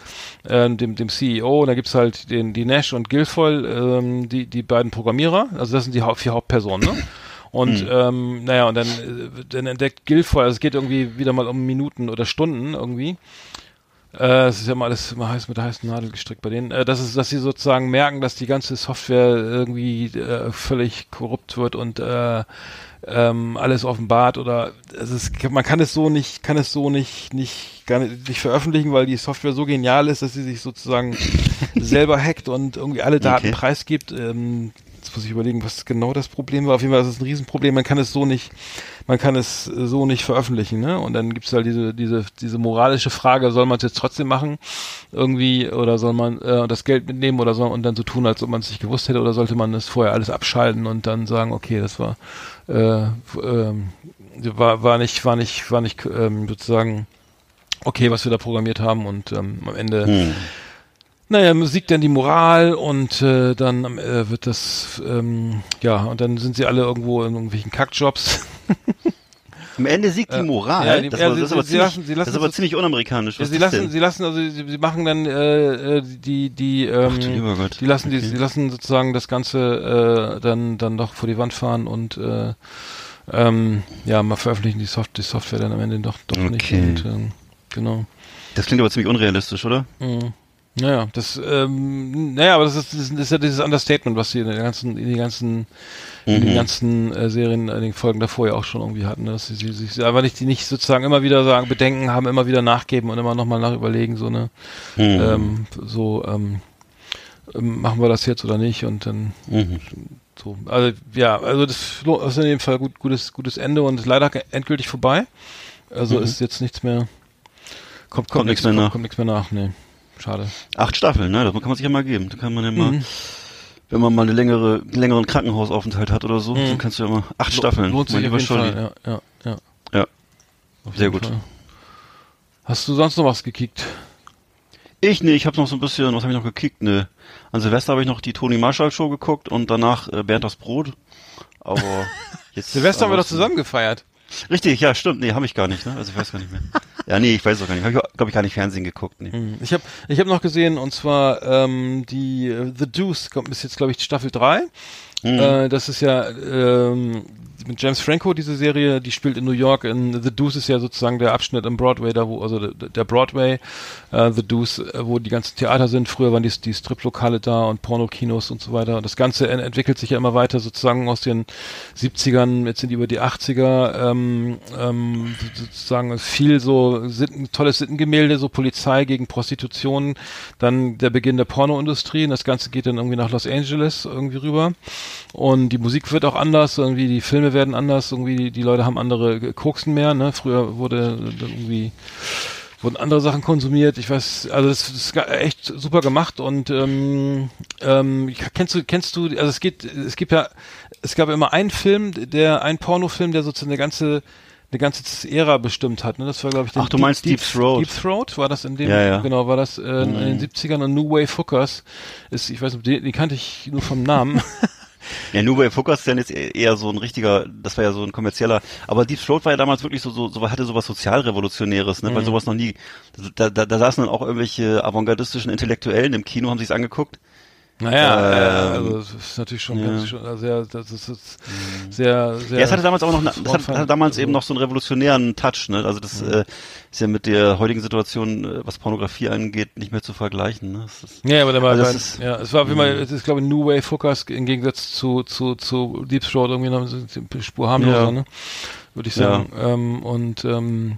ähm, dem dem CEO. Und da gibt's halt den die Nash und Guilfoyle, ähm, die die beiden Programmierer. Also das sind die Haupt, vier Hauptpersonen, ne? Und ähm, naja, und dann, äh, dann entdeckt Guilfoyle, also es geht irgendwie wieder mal um Minuten oder Stunden irgendwie. Äh, es ist ja mal alles immer heiß mit der heißen Nadel gestrickt bei denen. Äh, das ist, dass sie sozusagen merken, dass die ganze Software irgendwie äh, völlig korrupt wird und äh, ähm, alles offenbart oder es ist, man kann es so nicht, kann es so nicht, nicht, gar nicht, nicht veröffentlichen, weil die Software so genial ist, dass sie sich sozusagen selber hackt und irgendwie alle Daten Okay. preisgibt. Ähm, jetzt muss ich überlegen, was genau das Problem war. Auf jeden Fall ist es ein Riesenproblem. Man kann es so nicht, man kann es äh, so nicht veröffentlichen, ne? Und dann gibt's halt diese, diese, diese moralische Frage, soll man es jetzt trotzdem machen? Irgendwie, oder soll man äh, das Geld mitnehmen oder soll und dann so tun, als ob man es nicht gewusst hätte, oder sollte man es vorher alles abschalten und dann sagen, okay, das war äh, ähm, war, war nicht, war nicht, war nicht ähm, sozusagen okay, was wir da programmiert haben und ähm, am Ende Hm. Naja, siegt dann die Moral und äh, dann äh, wird das, ähm, ja, und dann sind sie alle irgendwo in irgendwelchen Kackjobs. Am Ende siegt die Moral. ja, die- das, ja, das ist aber ziemlich, lassen- lassen das ist aber so- ziemlich unamerikanisch. Ja, sie lassen, denn? sie lassen, also sie, sie machen dann äh, äh, die, die, ähm, Ach die lassen die, Okay. sie lassen sozusagen das Ganze äh, dann dann doch vor die Wand fahren und äh, ähm, ja, mal veröffentlichen die, Soft die Software dann am Ende doch doch nicht. Okay. Und, ähm, genau. Das klingt aber ziemlich unrealistisch, oder? Mhm. Naja, das, ähm, naja, aber das ist, das ist ja dieses Understatement, was sie in den ganzen, in den ganzen, in den Mhm. ganzen äh, Serien, in den Folgen davor ja auch schon irgendwie hatten, ne? dass sie sie- sich einfach nicht, die nicht sozusagen immer wieder sagen, Bedenken haben, immer wieder nachgeben und immer nochmal nachüberlegen, so ne, Mhm. ähm, so, ähm, ähm, machen wir das jetzt oder nicht und dann Mhm. so. Also ja, also das ist in dem Fall gut, gutes, gutes Ende und ist leider endgültig vorbei. Also Mhm. ist jetzt nichts mehr, kommt, kommt, Kommt nichts mehr kommt, nach. kommt nichts mehr nach, nee. Schade. Acht Staffeln, ne? Das kann man sich ja mal geben. Da kann man ja mal, Mhm. wenn man mal eine längere, einen längeren Krankenhausaufenthalt hat oder so, Mhm. dann kannst du ja mal acht Lo- Staffeln. Lohnt sich auf lieber. Fall, ja, ja, ja. Ja. Sehr gut. Fall. Hast du sonst noch was gekickt? Ich, nee, ich habe noch so ein bisschen, was habe ich noch gekickt? Ne, an Silvester habe ich noch die Toni Marshall Show geguckt und danach äh, Bernd das Brot. Aber jetzt Silvester haben wir doch zusammen gefeiert. Richtig, ja, stimmt. Nee, habe ich gar nicht, ne? Also ich weiß gar nicht mehr. Ja, nee, ich weiß auch gar nicht. Habe ich, glaube ich, gar nicht Fernsehen geguckt. Nee. Mhm. Ich habe ich hab noch gesehen, und zwar ähm, die äh, The Deuce kommt ist jetzt, glaube ich, Staffel 3. Mhm. Äh, das ist ja, ähm, mit James Franco, diese Serie, die spielt in New York. In The Deuce ist ja sozusagen der Abschnitt im Broadway, da wo, also der, Broadway, äh, The Deuce, äh, wo die ganzen Theater sind. Früher waren die, die Striplokale da und Pornokinos und so weiter. Und das Ganze en entwickelt sich ja immer weiter sozusagen aus den 70ern, jetzt sind die über die 80er, ähm, ähm, sozusagen viel so Sitten, tolles Sittengemälde, so Polizei gegen Prostitution, dann der Beginn der Pornoindustrie und das Ganze geht dann irgendwie nach Los Angeles irgendwie rüber. Und die Musik wird auch anders, irgendwie die Filme werden anders, irgendwie die, die Leute haben andere Koksen mehr, ne? Früher wurde irgendwie wurden andere Sachen konsumiert. Ich weiß, also das ist echt super gemacht und ähm, ähm, kennst du, kennst du, also es geht, es gibt ja, es gab immer einen Film, der, ein Pornofilm, der sozusagen eine ganze eine ganze Ära bestimmt hat. Ne? Das war, glaube ich, der Ach, du meinst Deep Throat. Deep Throat war das in dem, Ja, ja. genau, war das äh, in den 70ern und New Wave Hookers ist, ich weiß nicht, den, den kannte ich nur vom Namen. Ja, New Wave Hookers ist ja jetzt eher so ein richtiger, das war ja so ein kommerzieller, aber Deep Throat war ja damals wirklich so, so, so hatte sowas Sozialrevolutionäres, ne, weil sowas noch nie, da, da, da saßen dann auch irgendwelche avantgardistischen Intellektuellen im Kino, haben sich's angeguckt. Naja, äh, Ähm, also das ist natürlich schon ja. ganz schön, also sehr, das ist, ist sehr, sehr. Ja, es hatte damals auch noch, das hat, hatte damals eben also- noch so einen revolutionären Touch, ne, also das äh, ist ja mit der heutigen Situation, äh, was Pornografie angeht, nicht mehr zu vergleichen, ne. Ist, Ja, aber da war, Also das bei- ist- ja, es war wie mal, es ist glaube ich New Wave Hookers im Gegensatz zu zu zu Deep Throat irgendwie noch eine Spur harmloser, Ja. ne? Würde ich sagen. Ähm, und ähm,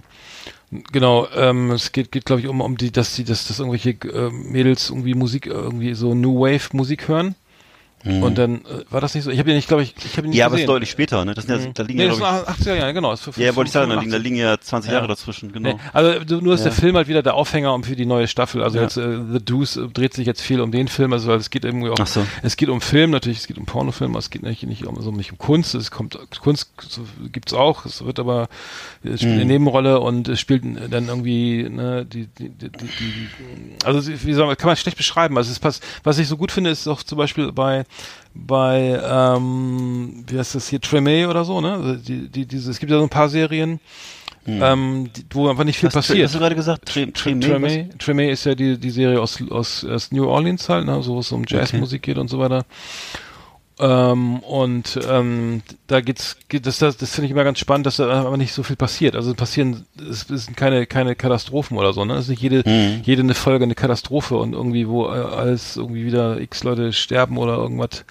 genau, ähm, es geht geht glaube ich um um die, dass die, dass dass irgendwelche äh, Mädels irgendwie Musik irgendwie so New Wave Musik hören. Und dann äh, war das nicht so. Ich habe ihn nicht, glaube ich, ich habe ihn nicht Mhm. ja, aber es gesehen. ist deutlich später, ne, das sind ja, da liegen nee, ja, das war 80er Jahre, genau. ist für- ja, wollte ich sagen, da 85. liegen, da liegen ja 20 Ja. Jahre dazwischen, genau. Nee, also nur ist der Ja. Film halt wieder der Aufhänger um für die neue Staffel. Also Ja. jetzt äh, The Deuce äh, dreht sich jetzt viel um den Film, also weil es geht irgendwie auch, Ach so. es geht um Film natürlich, es geht um Pornofilm, es geht nicht, nicht um, also nicht um Kunst. Es kommt Kunst so, gibt's auch, es wird aber es spielt Mhm. eine Nebenrolle und es spielt dann irgendwie ne, die, die, die, die, die also wie soll man, kann man schlecht beschreiben. Also es passt, was ich so gut finde, ist auch zum Beispiel bei bei ähm, wie heißt das hier Tremé oder so, ne? Also Die, die, diese, es gibt ja so ein paar Serien, ähm, die, wo einfach nicht viel Was, passiert. Hast du gerade gesagt? Tre Tremé? Tremé, Tremé ist ja die, die Serie aus, aus, aus New Orleans halt, ne, so wo es um Jazzmusik geht und so weiter. Ähm, und ähm, da geht's, geht das, das, das finde ich immer ganz spannend, dass da aber nicht so viel passiert. Also passieren, es, es sind keine, keine Katastrophen oder so, ne? Es ist nicht jede, jede eine Folge eine Katastrophe und irgendwie, wo äh, alles irgendwie wieder x Leute sterben oder irgendwas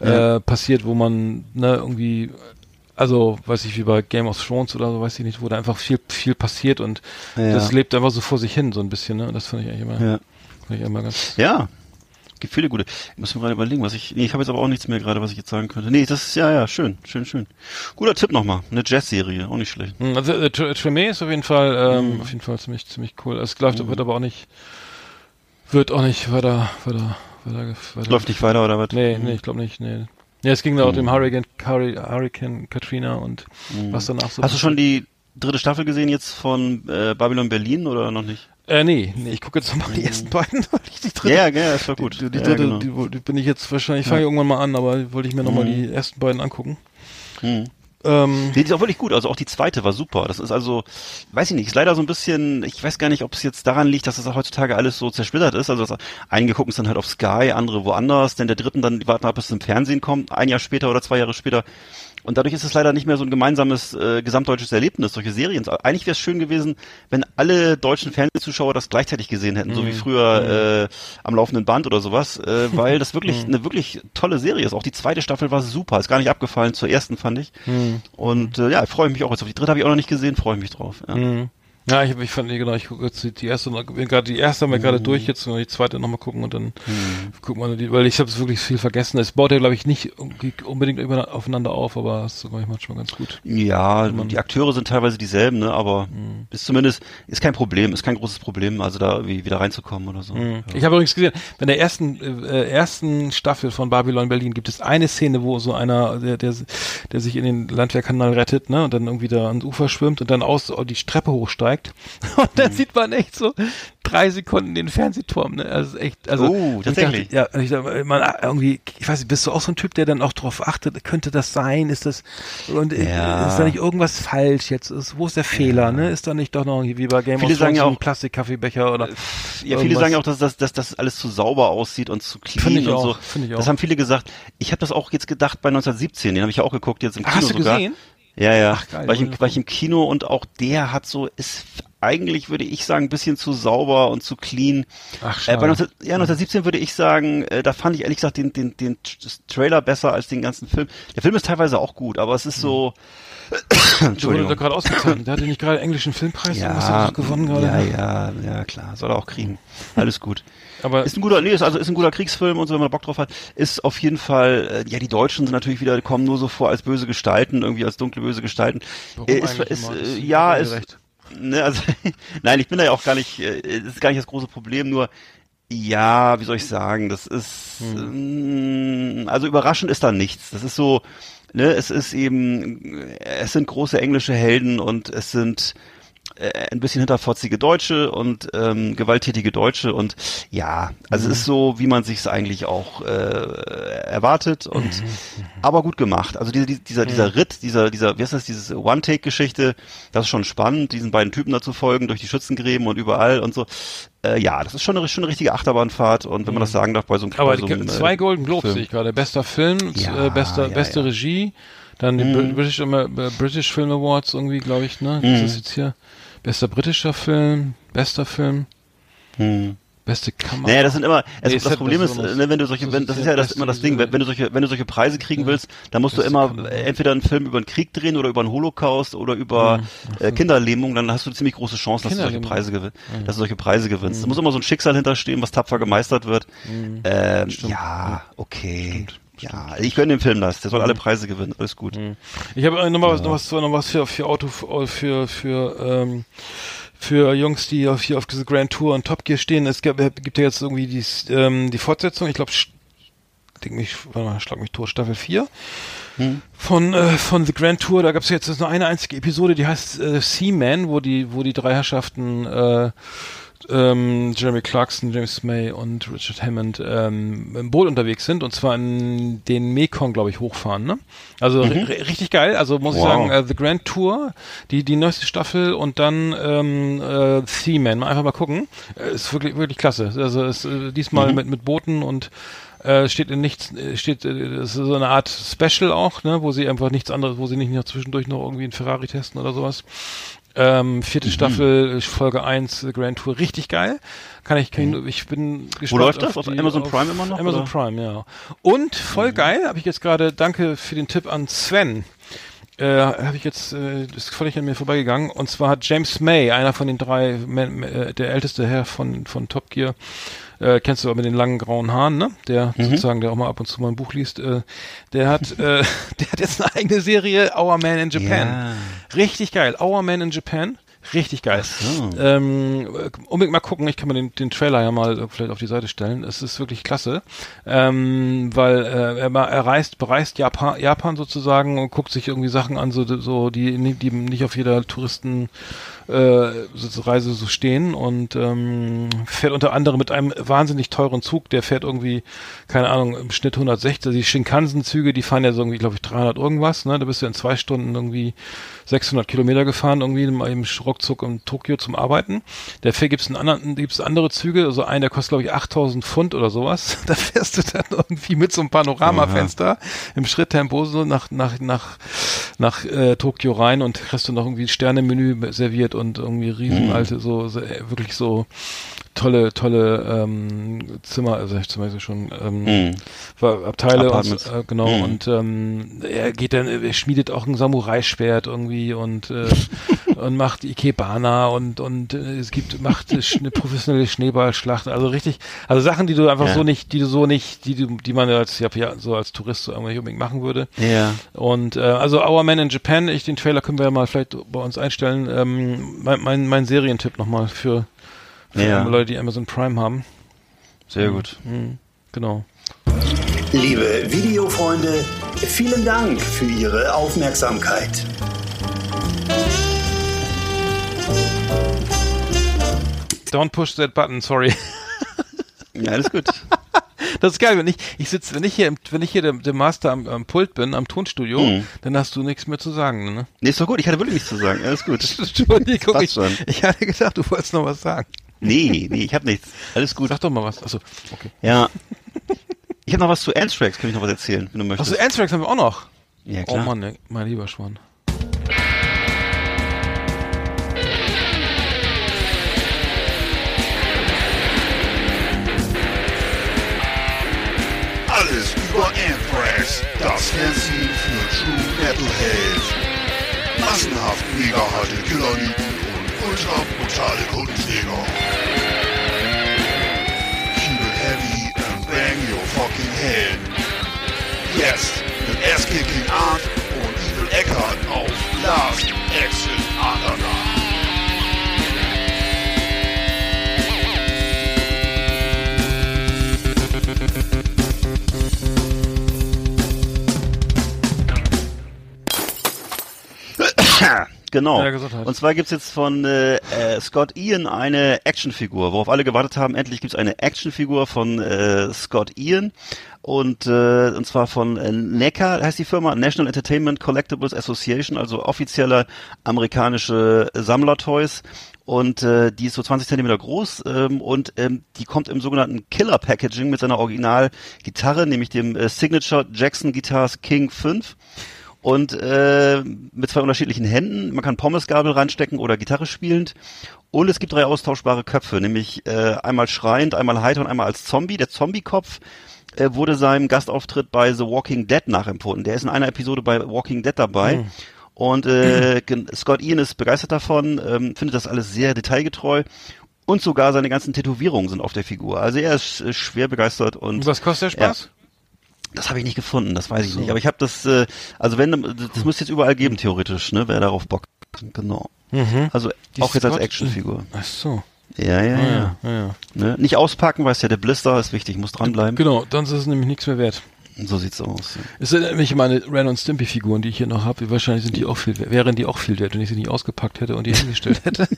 äh, passiert, wo man, ne, irgendwie also weiß ich wie bei Game of Thrones oder so, weiß ich nicht, wo da einfach viel viel passiert und Ja. das lebt einfach so vor sich hin so ein bisschen, ne? Und das finde ich eigentlich immer, Ja. ich immer ganz. Ja. Viele gute. Ich muss mir gerade überlegen, was ich. Nee, ich habe jetzt aber auch nichts mehr gerade, was ich jetzt sagen könnte. Nee, das ist ja, ja, schön, schön, schön. Guter Tipp nochmal. Eine Jazz-Serie, auch nicht schlecht. Hm, Also äh, Tr- Tremé ist auf jeden Fall, ähm, Mhm. auf jeden Fall ziemlich ziemlich cool. Es läuft, wird aber auch nicht, wird auch nicht weiter, weiter, weiter, weiter Läuft nicht weiter oder was? Nee, nee, ich glaube nicht, nee. Ja, es ging da auch Mhm. dem Hurricane, Hurri- Hurricane Katrina und was danach so Hast du schon die dritte Staffel gesehen jetzt von äh, Babylon Berlin oder noch nicht? Äh, nee, nee, ich gucke jetzt nochmal die ersten beiden, weil ich die dritte Ja, ja, ja, ist doch gut. Die, die, ja, dritte, genau. die, die bin ich jetzt wahrscheinlich, fange ich irgendwann mal an, aber wollte ich mir nochmal die ersten beiden angucken. Mhm. Ähm, Nee, die ist auch wirklich gut. Also auch die zweite war super. Das ist also, weiß ich nicht, ist leider so ein bisschen, ich weiß gar nicht, ob es jetzt daran liegt, dass das heutzutage alles so zersplittert ist. Also das, einige gucken es dann halt auf Sky, andere woanders, denn der dritten dann die warten ab, bis es im Fernsehen kommt, ein Jahr später oder zwei Jahre später. Und dadurch ist es leider nicht mehr so ein gemeinsames äh, gesamtdeutsches Erlebnis, solche Serien. Eigentlich wäre es schön gewesen, wenn alle deutschen Fernsehzuschauer das gleichzeitig gesehen hätten, so wie früher äh, am laufenden Band oder sowas, äh, weil das wirklich eine wirklich tolle Serie ist. Auch die zweite Staffel war super, ist gar nicht abgefallen zur ersten, fand ich. Und äh, ja, freue ich mich auch jetzt auf die dritte, habe ich auch noch nicht gesehen, freue ich mich drauf. Ja. Mhm. Ja, ich, ich fand, genau, ich gucke jetzt die, die erste, gerade die erste haben wir Mhm. gerade durch, jetzt noch die zweite nochmal gucken und dann gucken wir die, weil ich habe wirklich viel vergessen. Es baut ja, glaube ich, nicht unbedingt über, aufeinander auf, aber es ist manchmal ganz gut. Ja, die Akteure sind teilweise dieselben, ne, aber ist zumindest, ist kein Problem, ist kein großes Problem, also da wie, wieder reinzukommen oder so. Ja. Ich habe übrigens gesehen, bei der ersten äh, ersten Staffel von Babylon Berlin gibt es eine Szene, wo so einer, der, der, der sich in den Landwehrkanal rettet, ne, und dann irgendwie da ans Ufer schwimmt und dann aus die Treppe hochsteigt zeigt. Und dann sieht man echt so drei Sekunden den Fernsehturm, ne? Also echt, also. Oh, ich tatsächlich. Dachte, ja, ich dachte, man irgendwie, ich weiß nicht, bist du auch so ein Typ, der dann auch drauf achtet, könnte das sein? Ist das, und äh, Ja. ist da nicht irgendwas falsch jetzt? Ist, wo ist der Fehler, ne? Ist da nicht doch noch irgendwie wie bei Game Viele of sagen Thrones ja ein Plastikkaffeebecher oder? Ja, viele sagen auch, dass das, dass das alles zu sauber aussieht und zu clean ich und auch, so. ich Das haben viele gesagt. Ich habe das auch jetzt gedacht bei 1917, den habe ich ja auch geguckt jetzt im Kino Hast du sogar. gesehen? Ja, ja. Geil, war, ich im, war ich im Kino und auch der hat so, ist eigentlich würde ich sagen, ein bisschen zu sauber und zu clean. Ach, Äh, schade. bei 19, ja, 1917 würde ich sagen, äh, da fand ich ehrlich gesagt den, den, den Trailer besser als den ganzen Film. Der Film ist teilweise auch gut, aber es ist so. Der wurde Entschuldigung. gerade ausgezeichnet. Der hatte nicht gerade englischen Filmpreis Ja, gewonnen gerade. ja, ja, ja, klar, soll er auch kriegen. Alles gut. Aber Ist ein guter, nee, ist also ist ein guter Kriegsfilm und so, wenn man Bock drauf hat. Ist auf jeden Fall, äh, ja, die Deutschen sind natürlich wieder, kommen nur so vor als böse Gestalten, irgendwie als dunkle böse Gestalten. warum Äh, ist, ist, äh, Das ja, ist. Ne, also, nein, ich bin da ja auch gar nicht, äh, das ist gar nicht das große Problem, nur, ja, wie soll ich sagen, das ist, ähm, also überraschend ist da nichts. Das ist so, ne, es ist eben, es sind große englische Helden und es sind äh, ein bisschen hinterfotzige Deutsche und ähm, gewalttätige Deutsche und ja, also es ist so, wie man sich es eigentlich auch äh, erwartet und aber gut gemacht. Also diese, die- dieser dieser Ritt, dieser dieser wie heißt das diese One-Take-Geschichte, das ist schon spannend, diesen beiden Typen dazu folgen durch die Schützengräben und überall und so. Äh, ja, das ist schon eine, schon eine richtige Achterbahnfahrt und wenn man das sagen darf bei so einem Aber bei so einem, äh, zwei Golden Globes sehe ich gerade. Bester Film, Ja, äh, bester, ja, beste ja. Regie, dann die Br- British, äh, British Film Awards irgendwie, glaube ich, ne? Mhm. Das ist jetzt hier. Bester britischer Film, bester Film, Hm. beste Kamera. Naja, das sind immer, also Nee, das Problem ist, Besonderes. ne, wenn du solche, Das wenn, ist das ist ja ja das immer das Ding, wenn, du solche, wenn du solche Preise kriegen willst, dann musst du immer Kamera. entweder einen Film über einen Krieg drehen oder über einen Holocaust oder über äh, Kinderlähmung, dann hast du ziemlich große Chancen, dass du solche. Preise gewinnst, dass du solche Preise gewinnst. Da muss immer so ein Schicksal hinterstehen, was tapfer gemeistert wird. Ähm, ja, okay. Ja, ich gönne dem Film das. Der soll alle Preise gewinnen. Alles gut. Ich habe noch mal was, noch was, noch was für, für Auto, für, für, ähm, für Jungs, die auf, hier auf diese Grand Tour und Top Gear stehen. Es gibt, gibt ja jetzt irgendwie die, ähm, die Fortsetzung. Ich glaube, denk mich, warte mal, schlag mich tot, Staffel 4 von, äh, von The Grand Tour. Da gab es jetzt nur eine einzige Episode, die heißt äh, Seaman, wo die, wo die drei Herrschaften äh, ähm, Jeremy Clarkson, James May und Richard Hammond ähm, im Boot unterwegs sind und zwar in den Mekong, glaube ich, hochfahren. Ne? Also ri- richtig geil. Also muss ich Wow. sagen, äh, The Grand Tour, die die neueste Staffel und dann ähm, äh, Seaman. Mal einfach mal gucken. Äh, ist wirklich wirklich klasse. Also ist äh, diesmal mit mit Booten und äh, steht in nichts, äh, steht, äh, das ist so eine Art Special auch, ne, wo sie einfach nichts anderes, wo sie nicht noch zwischendurch noch irgendwie einen Ferrari testen oder sowas. Ähm, vierte Mhm. Staffel, Folge 1, äh, Grand Tour, richtig geil. Kann ich, kann ich, ich bin gespannt. Mhm. läuft das? Auf die- Amazon Prime immer noch, Amazon oder? Prime, ja. Und voll geil, habe ich jetzt gerade, danke für den Tipp an Sven. Äh, habe ich jetzt, äh, ist völlig an mir vorbeigegangen. Und zwar hat James May, einer von den drei, Men- äh, der älteste Herr von, von Top Gear, äh, kennst du aber mit den langen grauen Haaren, ne? Der Mhm. sozusagen, der auch mal ab und zu mal ein Buch liest. Äh, der hat, äh, der hat jetzt eine eigene Serie, Our Man in Japan. Ja. Richtig geil. Our Man in Japan. Richtig geil. Ähm, unbedingt mal gucken. Ich kann mal den, den Trailer ja mal vielleicht auf die Seite stellen. Es ist wirklich klasse, ähm, weil äh, er, er reist, bereist Japan, Japan sozusagen und guckt sich irgendwie Sachen an, so, so die, die nicht auf jeder Touristen äh, so Reise so stehen und ähm, fährt unter anderem mit einem wahnsinnig teuren Zug, der fährt irgendwie, keine Ahnung, im Schnitt 160, die Shinkansen-Züge, die fahren ja so irgendwie, glaube ich, 300 irgendwas, ne, da bist du in zwei Stunden irgendwie 600 Kilometer gefahren, irgendwie im, ruckzuck in Tokio zum Arbeiten. Dafür gibt's einen anderen, gibt's andere Züge, also einen, der kostet, glaube ich, 8000 Pfund oder sowas. Da fährst du dann irgendwie mit so einem Panoramafenster im Schritttempo so nach, nach, nach, nach äh, Tokio rein und kriegst du noch irgendwie Sternemenü serviert und irgendwie riesenalte, so, so äh, wirklich so tolle, tolle ähm, Zimmer, also ich zum Beispiel schon ähm, Hm. war Abteile und, äh, genau Mhm. und ähm, er geht dann, er schmiedet auch ein Samurai-Schwert irgendwie und äh, und macht Ikebana und und äh, es gibt macht eine professionelle Schneeballschlacht, also richtig, also Sachen, die du einfach Ja. so nicht, die du so nicht, die du, die man als ja, ja, so als Tourist so irgendwie unbedingt machen würde. Ja. Und äh, also Our Man in Japan, ich den Trailer können wir ja mal vielleicht bei uns einstellen. Ähm, mein, mein, mein Serientipp nochmal für, für Ja. Leute, die Amazon Prime haben. Sehr gut. Mhm, genau. Liebe Videofreunde, vielen Dank für Ihre Aufmerksamkeit. Don't push that button, sorry. Ja, alles gut. Das ist geil, wenn ich, ich sitze, wenn ich hier, im, wenn ich hier der, der Master am, am Pult bin, am Tonstudio, Mhm. dann hast du nichts mehr zu sagen, ne? Nee, ist doch gut. Ich hatte wirklich nichts zu sagen. Alles gut. Entschuldigung, ich, schon. ich hatte gedacht, du wolltest noch was sagen. Nee, nee, ich habe nichts. Alles gut. Sag doch mal was. Achso, okay. Ja. Ich habe noch was zu Anthrax, kann ich noch was erzählen, wenn du möchtest. Achso, Anthrax haben wir auch noch. ja, Oh klar. Mann, ey, mein lieber Schwan. Anthrax, das Fernsehen für True Metalheads. Massenhaft mega harte Killerlieben und ultra brutale Kundenjäger. Keep it heavy and bang your fucking head. Jetzt mit Ass-Kicking Art und Evil Eckart auf Last Exit Andernach. Genau. Und zwar gibt's jetzt von äh, äh, Scott Ian eine Actionfigur, worauf alle gewartet haben. Endlich gibt's eine Actionfigur von äh, Scott Ian. Und, äh, und zwar von äh, NECA heißt die Firma, National Entertainment Collectibles Association, also offizielle amerikanische Sammlertoys. Und äh, die ist so 20 Zentimeter groß ähm, und ähm, die kommt im sogenannten Killer Packaging mit seiner Original-Gitarre, nämlich dem äh, Signature Jackson Guitars King 5 und äh, mit zwei unterschiedlichen Händen. Man kann Pommesgabel reinstecken oder Gitarre spielend. Und es gibt drei austauschbare Köpfe, nämlich äh, einmal schreiend, einmal heiter und einmal als Zombie. Der Zombie-Kopf äh, wurde seinem Gastauftritt bei The Walking Dead nachempfunden. Der ist in einer Episode bei Walking Dead dabei. Und äh, gen- Scott Ian ist begeistert davon, ähm, findet das alles sehr detailgetreu. Und sogar seine ganzen Tätowierungen sind auf der Figur. Also er ist äh, schwer begeistert und Und was kostet der Spaß? Das habe ich nicht gefunden, das weiß ich nicht. Aber ich habe das, äh, also wenn, das muss jetzt überall geben, theoretisch, ne, wer darauf Bock hat. Genau. Also Mhm. Die auch jetzt als Scott- Actionfigur. Ach so. Ja, ja, ja. Ja, ja, ja. Ne? Nicht auspacken, weißt ja, der Blister ist wichtig, muss dranbleiben. Genau, dann ist es nämlich nichts mehr wert. So sieht's aus. Es sind nämlich meine Ren und Stimpy Figuren, die ich hier noch habe. Wahrscheinlich sind die auch viel, wert- wären die auch viel wert, wenn ich sie nicht ausgepackt hätte und die hingestellt hätte.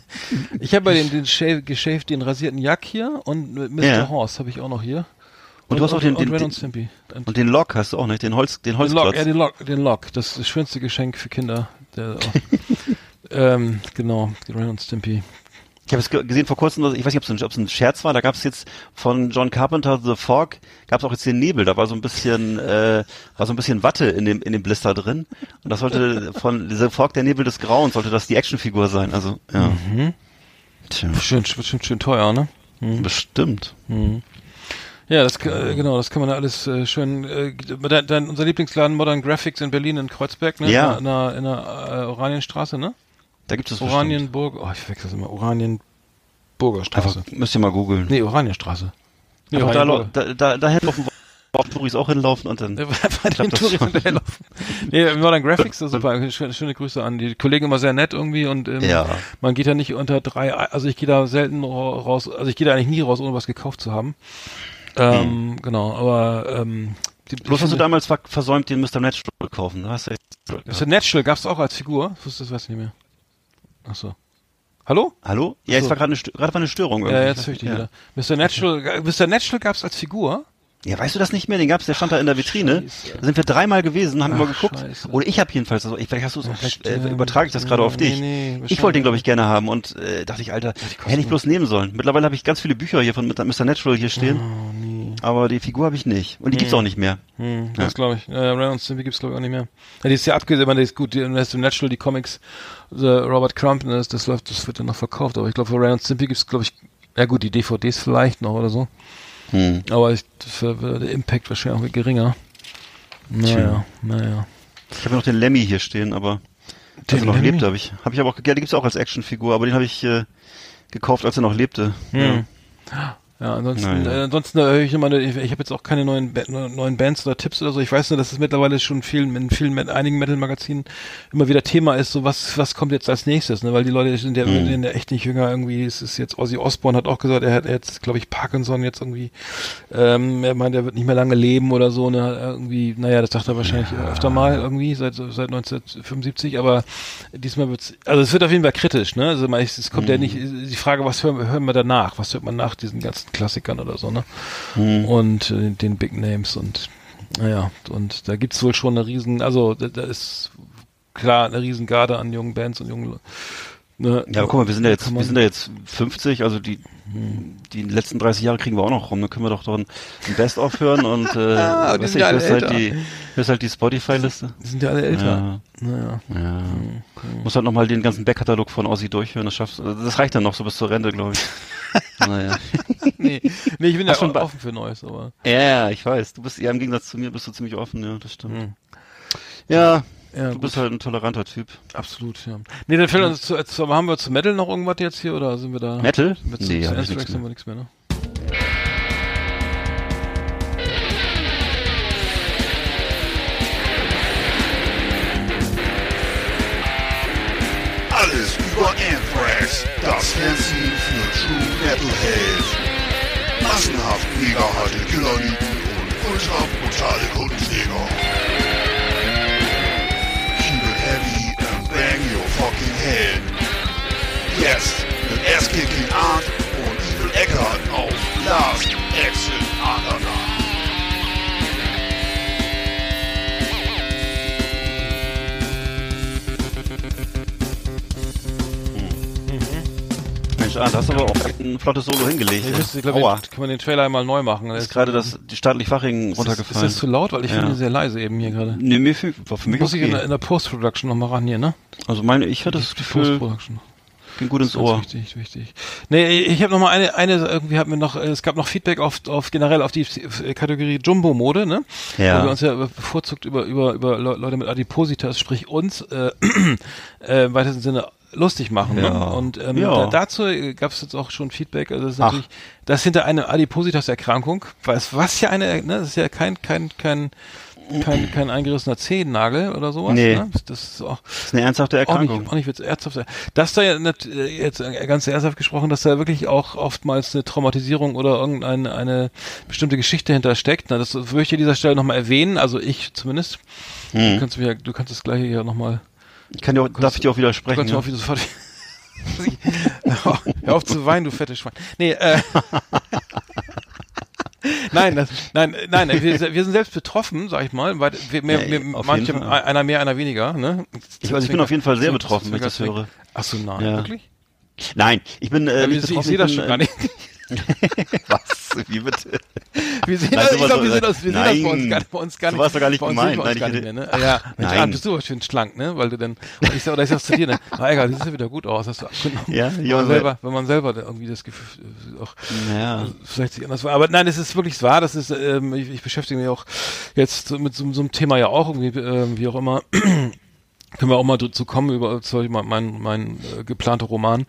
Ich habe bei den, den geschäft, den rasierten Jack hier und Mr. Ja. Horse habe ich auch noch hier. Und du hast auch den- den- Ren den- und den Lock hast du auch nicht, den Holz, den den Holzklotz. Lock, ja, den Lock, den Lock. Das das schönste Geschenk für Kinder. Der, ähm, genau, Ren und Stimpy. Ich habe es ge- gesehen vor kurzem, ich weiß nicht, ob es ein, ein Scherz war, da gab es jetzt von John Carpenter The Fog, gab es auch jetzt den Nebel, da war so ein bisschen, äh, war so ein bisschen Watte in dem, in dem Blister drin. Und das sollte von The Fog, der Nebel des Grauens, sollte das die Actionfigur sein. Also, ja. Mhm. Tja, Schön, bestimmt schön teuer, ne? bestimmt. Ja, das äh, genau, das kann man da alles äh, schön. Äh, dein, dein, unser Lieblingsladen Modern Graphics in Berlin in Kreuzberg, ne? Ja. In der, in der äh, Oranienstraße, ne? Da gibt es bestimmt. Oranienburg. Oh, ich verwechsel das immer. Oranienburger Straße. Einfach, müsst ihr mal googeln. Nee, Oranienstraße. Nee, da, da, da, da hinlaufen auch Touris auch hinlaufen und dann. Ja, bei den das Touris hinterherlaufen. Nee, Modern Graphics, das ist super. Schöne, schöne Grüße an die Kollegen immer sehr nett irgendwie und ähm, Ja. man geht da nicht unter drei, also ich gehe da selten ra- raus, also ich gehe da eigentlich nie raus, ohne was gekauft zu haben. Ähm, genau, aber ähm, die, Bloß ich hast du damals ver versäumt, den Mr. Natural kaufen. Da hast du Mr. Natural gab's auch als Figur? Das, das weiß ich nicht mehr. Ach so. Hallo? Hallo? Ja, jetzt So. war gerade eine, Störung. Ja, irgendwie. jetzt höre ich dich ja. wieder. Mr. Natural, äh, Mr. Natural gab's als Figur? Ja, weißt du das nicht mehr? Den gab's, der stand da in der Vitrine. Scheiße. Da sind wir dreimal gewesen, haben Ach, immer geguckt. Scheiße. Oder ich habe jedenfalls, also ich, vielleicht hast du es auch, Ach, vielleicht äh, stimmt. übertrage ich das gerade auf Nee, dich. nee, ich wahrscheinlich. wollte den, glaube ich, gerne haben und äh, dachte ich, Alter, hätte ich bloß nehmen sollen. Mittlerweile habe ich ganz viele Bücher hier von Mr. Natural hier stehen, Oh, nee. Aber die Figur habe ich nicht. Und die gibt's auch nicht mehr. Hm, das glaube ich. Äh, Ren und Stimpy gibt's glaube ich auch nicht mehr. Ja, die ist ja abgesehen, die ist gut, die Mr. Natural, die Comics, the Robert Crump, das, das läuft, das wird ja noch verkauft, aber ich glaube, für Ren und Stimpy gibt's glaube ich, ja gut, die DVDs vielleicht noch oder so. Hm. Aber ich, für, für der Impact wahrscheinlich auch geringer. Naja, naja. Ich habe noch den Lemmy hier stehen, aber als Den er noch Lemmy? lebte, habe ich. Habe ich aber auch, ja, die gibt's auch als Actionfigur, aber den habe ich äh, gekauft, als er noch lebte. Hm. Ja, Ja, ansonsten, Naja. äh, ansonsten äh, höre ich immer, ich, ich habe jetzt auch keine neuen, neuen Bands oder Tipps oder so. Ich weiß nur, dass es mittlerweile schon vielen, in vielen, in einigen Metal-Magazinen immer wieder Thema ist, so was, was kommt jetzt als nächstes, ne? Weil die Leute sind ja, Mhm. sind ja echt nicht jünger irgendwie. Es ist jetzt Ozzy Osbourne hat auch gesagt, er hat jetzt, glaube ich, Parkinson jetzt irgendwie, ähm, er meint, er wird nicht mehr lange leben oder so, ne? Irgendwie, naja, das sagt er wahrscheinlich öfter mal irgendwie seit seit 1975, aber diesmal wird's, also es wird auf jeden Fall kritisch, ne? Also es es kommt ja nicht die Frage, was hören, hören wir danach? Was hört man nach diesen ganzen Klassikern oder so, ne? Und äh, den Big Names und naja, und da gibt's wohl schon eine riesen, also da, da ist klar eine riesen Garde an jungen Bands und jungen ne? Ja, aber guck mal, wir sind ja jetzt, wir sind ja jetzt 50, also die, die letzten 30 Jahre kriegen wir auch noch rum. Dann können wir doch doch ein, ein Best-of hören und, äh, Ah, ja ich alle hörst halt die, hörst halt die Spotify-Liste. Die sind ja alle älter. Ja. Naja. Ja. Muss halt nochmal den ganzen Backkatalog von Ozzy durchhören, das schaffst du. Das reicht dann noch so bis zur Rente, glaube ich. Naja. Nee, nee, ich bin ja schon offen für Neues, aber Ja, ja, ich weiß. Du bist, ja, im Gegensatz zu mir bist du ziemlich offen, ja, das stimmt. Hm. Ja, ja, du gut. bist halt ein toleranter Typ. Absolut, ja. Nee, dann fällt uns zu, zu, haben wir zu Metal noch irgendwas jetzt hier oder sind wir da? Metal? Mit zu, Nee, zu ich Anthrax nichts haben mehr. wir nichts mehr, ne? Anthrax, das Fernsehen für True Metalhead. Massenhaft mega harte Killerlieben und ultra brutale Kundenjäger. Keep it heavy and bang your fucking head. Jetzt mit Ass-Kicking Art und Evil Eckart auf Last Exit Andernach. Mensch, ah, da hast du aber auch ein flottes Solo hingelegt. Ich, wüsste, ich glaube, Aua. kann man den Trailer einmal neu machen. ist gerade das, die staatlich Fachingen Ist, runtergefallen. ist das zu laut? Weil ich Ja. finde sehr leise eben hier gerade. Nee, mir für, war für mich Muss ich in der, okay. in der Post-Production nochmal ran hier, ne? Also meine, ich hatte das Gefühl, Post-Production. ging gut ins Ohr. Wichtig, wichtig. Nee, ich habe noch mal eine, eine irgendwie hat mir noch, es gab noch Feedback auf, auf generell auf die Kategorie Jumbo-Mode, ne? Ja. Wo wir uns ja bevorzugt über, über, über Le- Leute mit Adipositas, sprich uns, äh, äh, im weitesten Sinne lustig machen. Ja. Ne? Und ähm, Ja. da, dazu gab es jetzt auch schon Feedback. Also das ist Ach. natürlich, das hinter einer Adipositas-Erkrankung, was, was ja eine, ne, das ist ja kein, kein, kein, kein, kein eingerissener Zehennagel oder sowas. Nee. Ne? Das ist auch, Das ist eine ernsthafte auch Erkrankung. nicht, auch nicht ernsthaft sein. Dass da jetzt ganz ernsthaft gesprochen, dass da wirklich auch oftmals eine Traumatisierung oder irgendeine eine bestimmte Geschichte hintersteckt. Na, das würde ich an dieser Stelle nochmal erwähnen, also ich zumindest. Hm. Du kannst mir, du kannst das gleiche ja nochmal, Ich kann dir auch, darf ich dir auch widersprechen. kannst Ja? auch wieder sofort. Hör auf zu weinen, du fettes Schwein. Nee, äh. Nein, das, nein, nein, wir, wir sind selbst betroffen, sag ich mal, weil wir, mehr, Ja, mehr, manche, einer mehr, einer weniger, ne? Ich, also ich bin auf jeden Fall sehr betroffen, wenn ich das höre. Ach so, nein, Ja. wirklich? Nein, ich bin äh, Ja, wir, ich betroffen. sehe das schon äh, gar nicht. Was? Wie bitte? Wir sehen Nein, das, ich glaube, wir sehen das, wir sehen das bei uns Nein. gar nicht, bei uns gar nicht. war's doch gar nicht gemeint. Nein, gar ich nicht mehr, ne? Ja, Mensch, nein. ah, bist du aber schön schlank, ne? Weil du dann, oder ich, oder ich sag's zu dir, ne? Ah, egal, das sieht ja wieder gut aus, hast du abgenommen. Ja, wenn ja, man selber, wenn man selber irgendwie das Gefühl, äh, auch, Ja. vielleicht sich anders war. Aber nein, es ist wirklich wahr, das ist, ähm, ich, ich beschäftige mich auch jetzt mit so, so einem Thema ja auch irgendwie, ähm, wie auch immer. Können wir auch mal dazu kommen über zum Beispiel mein, mein, mein äh, geplanter Roman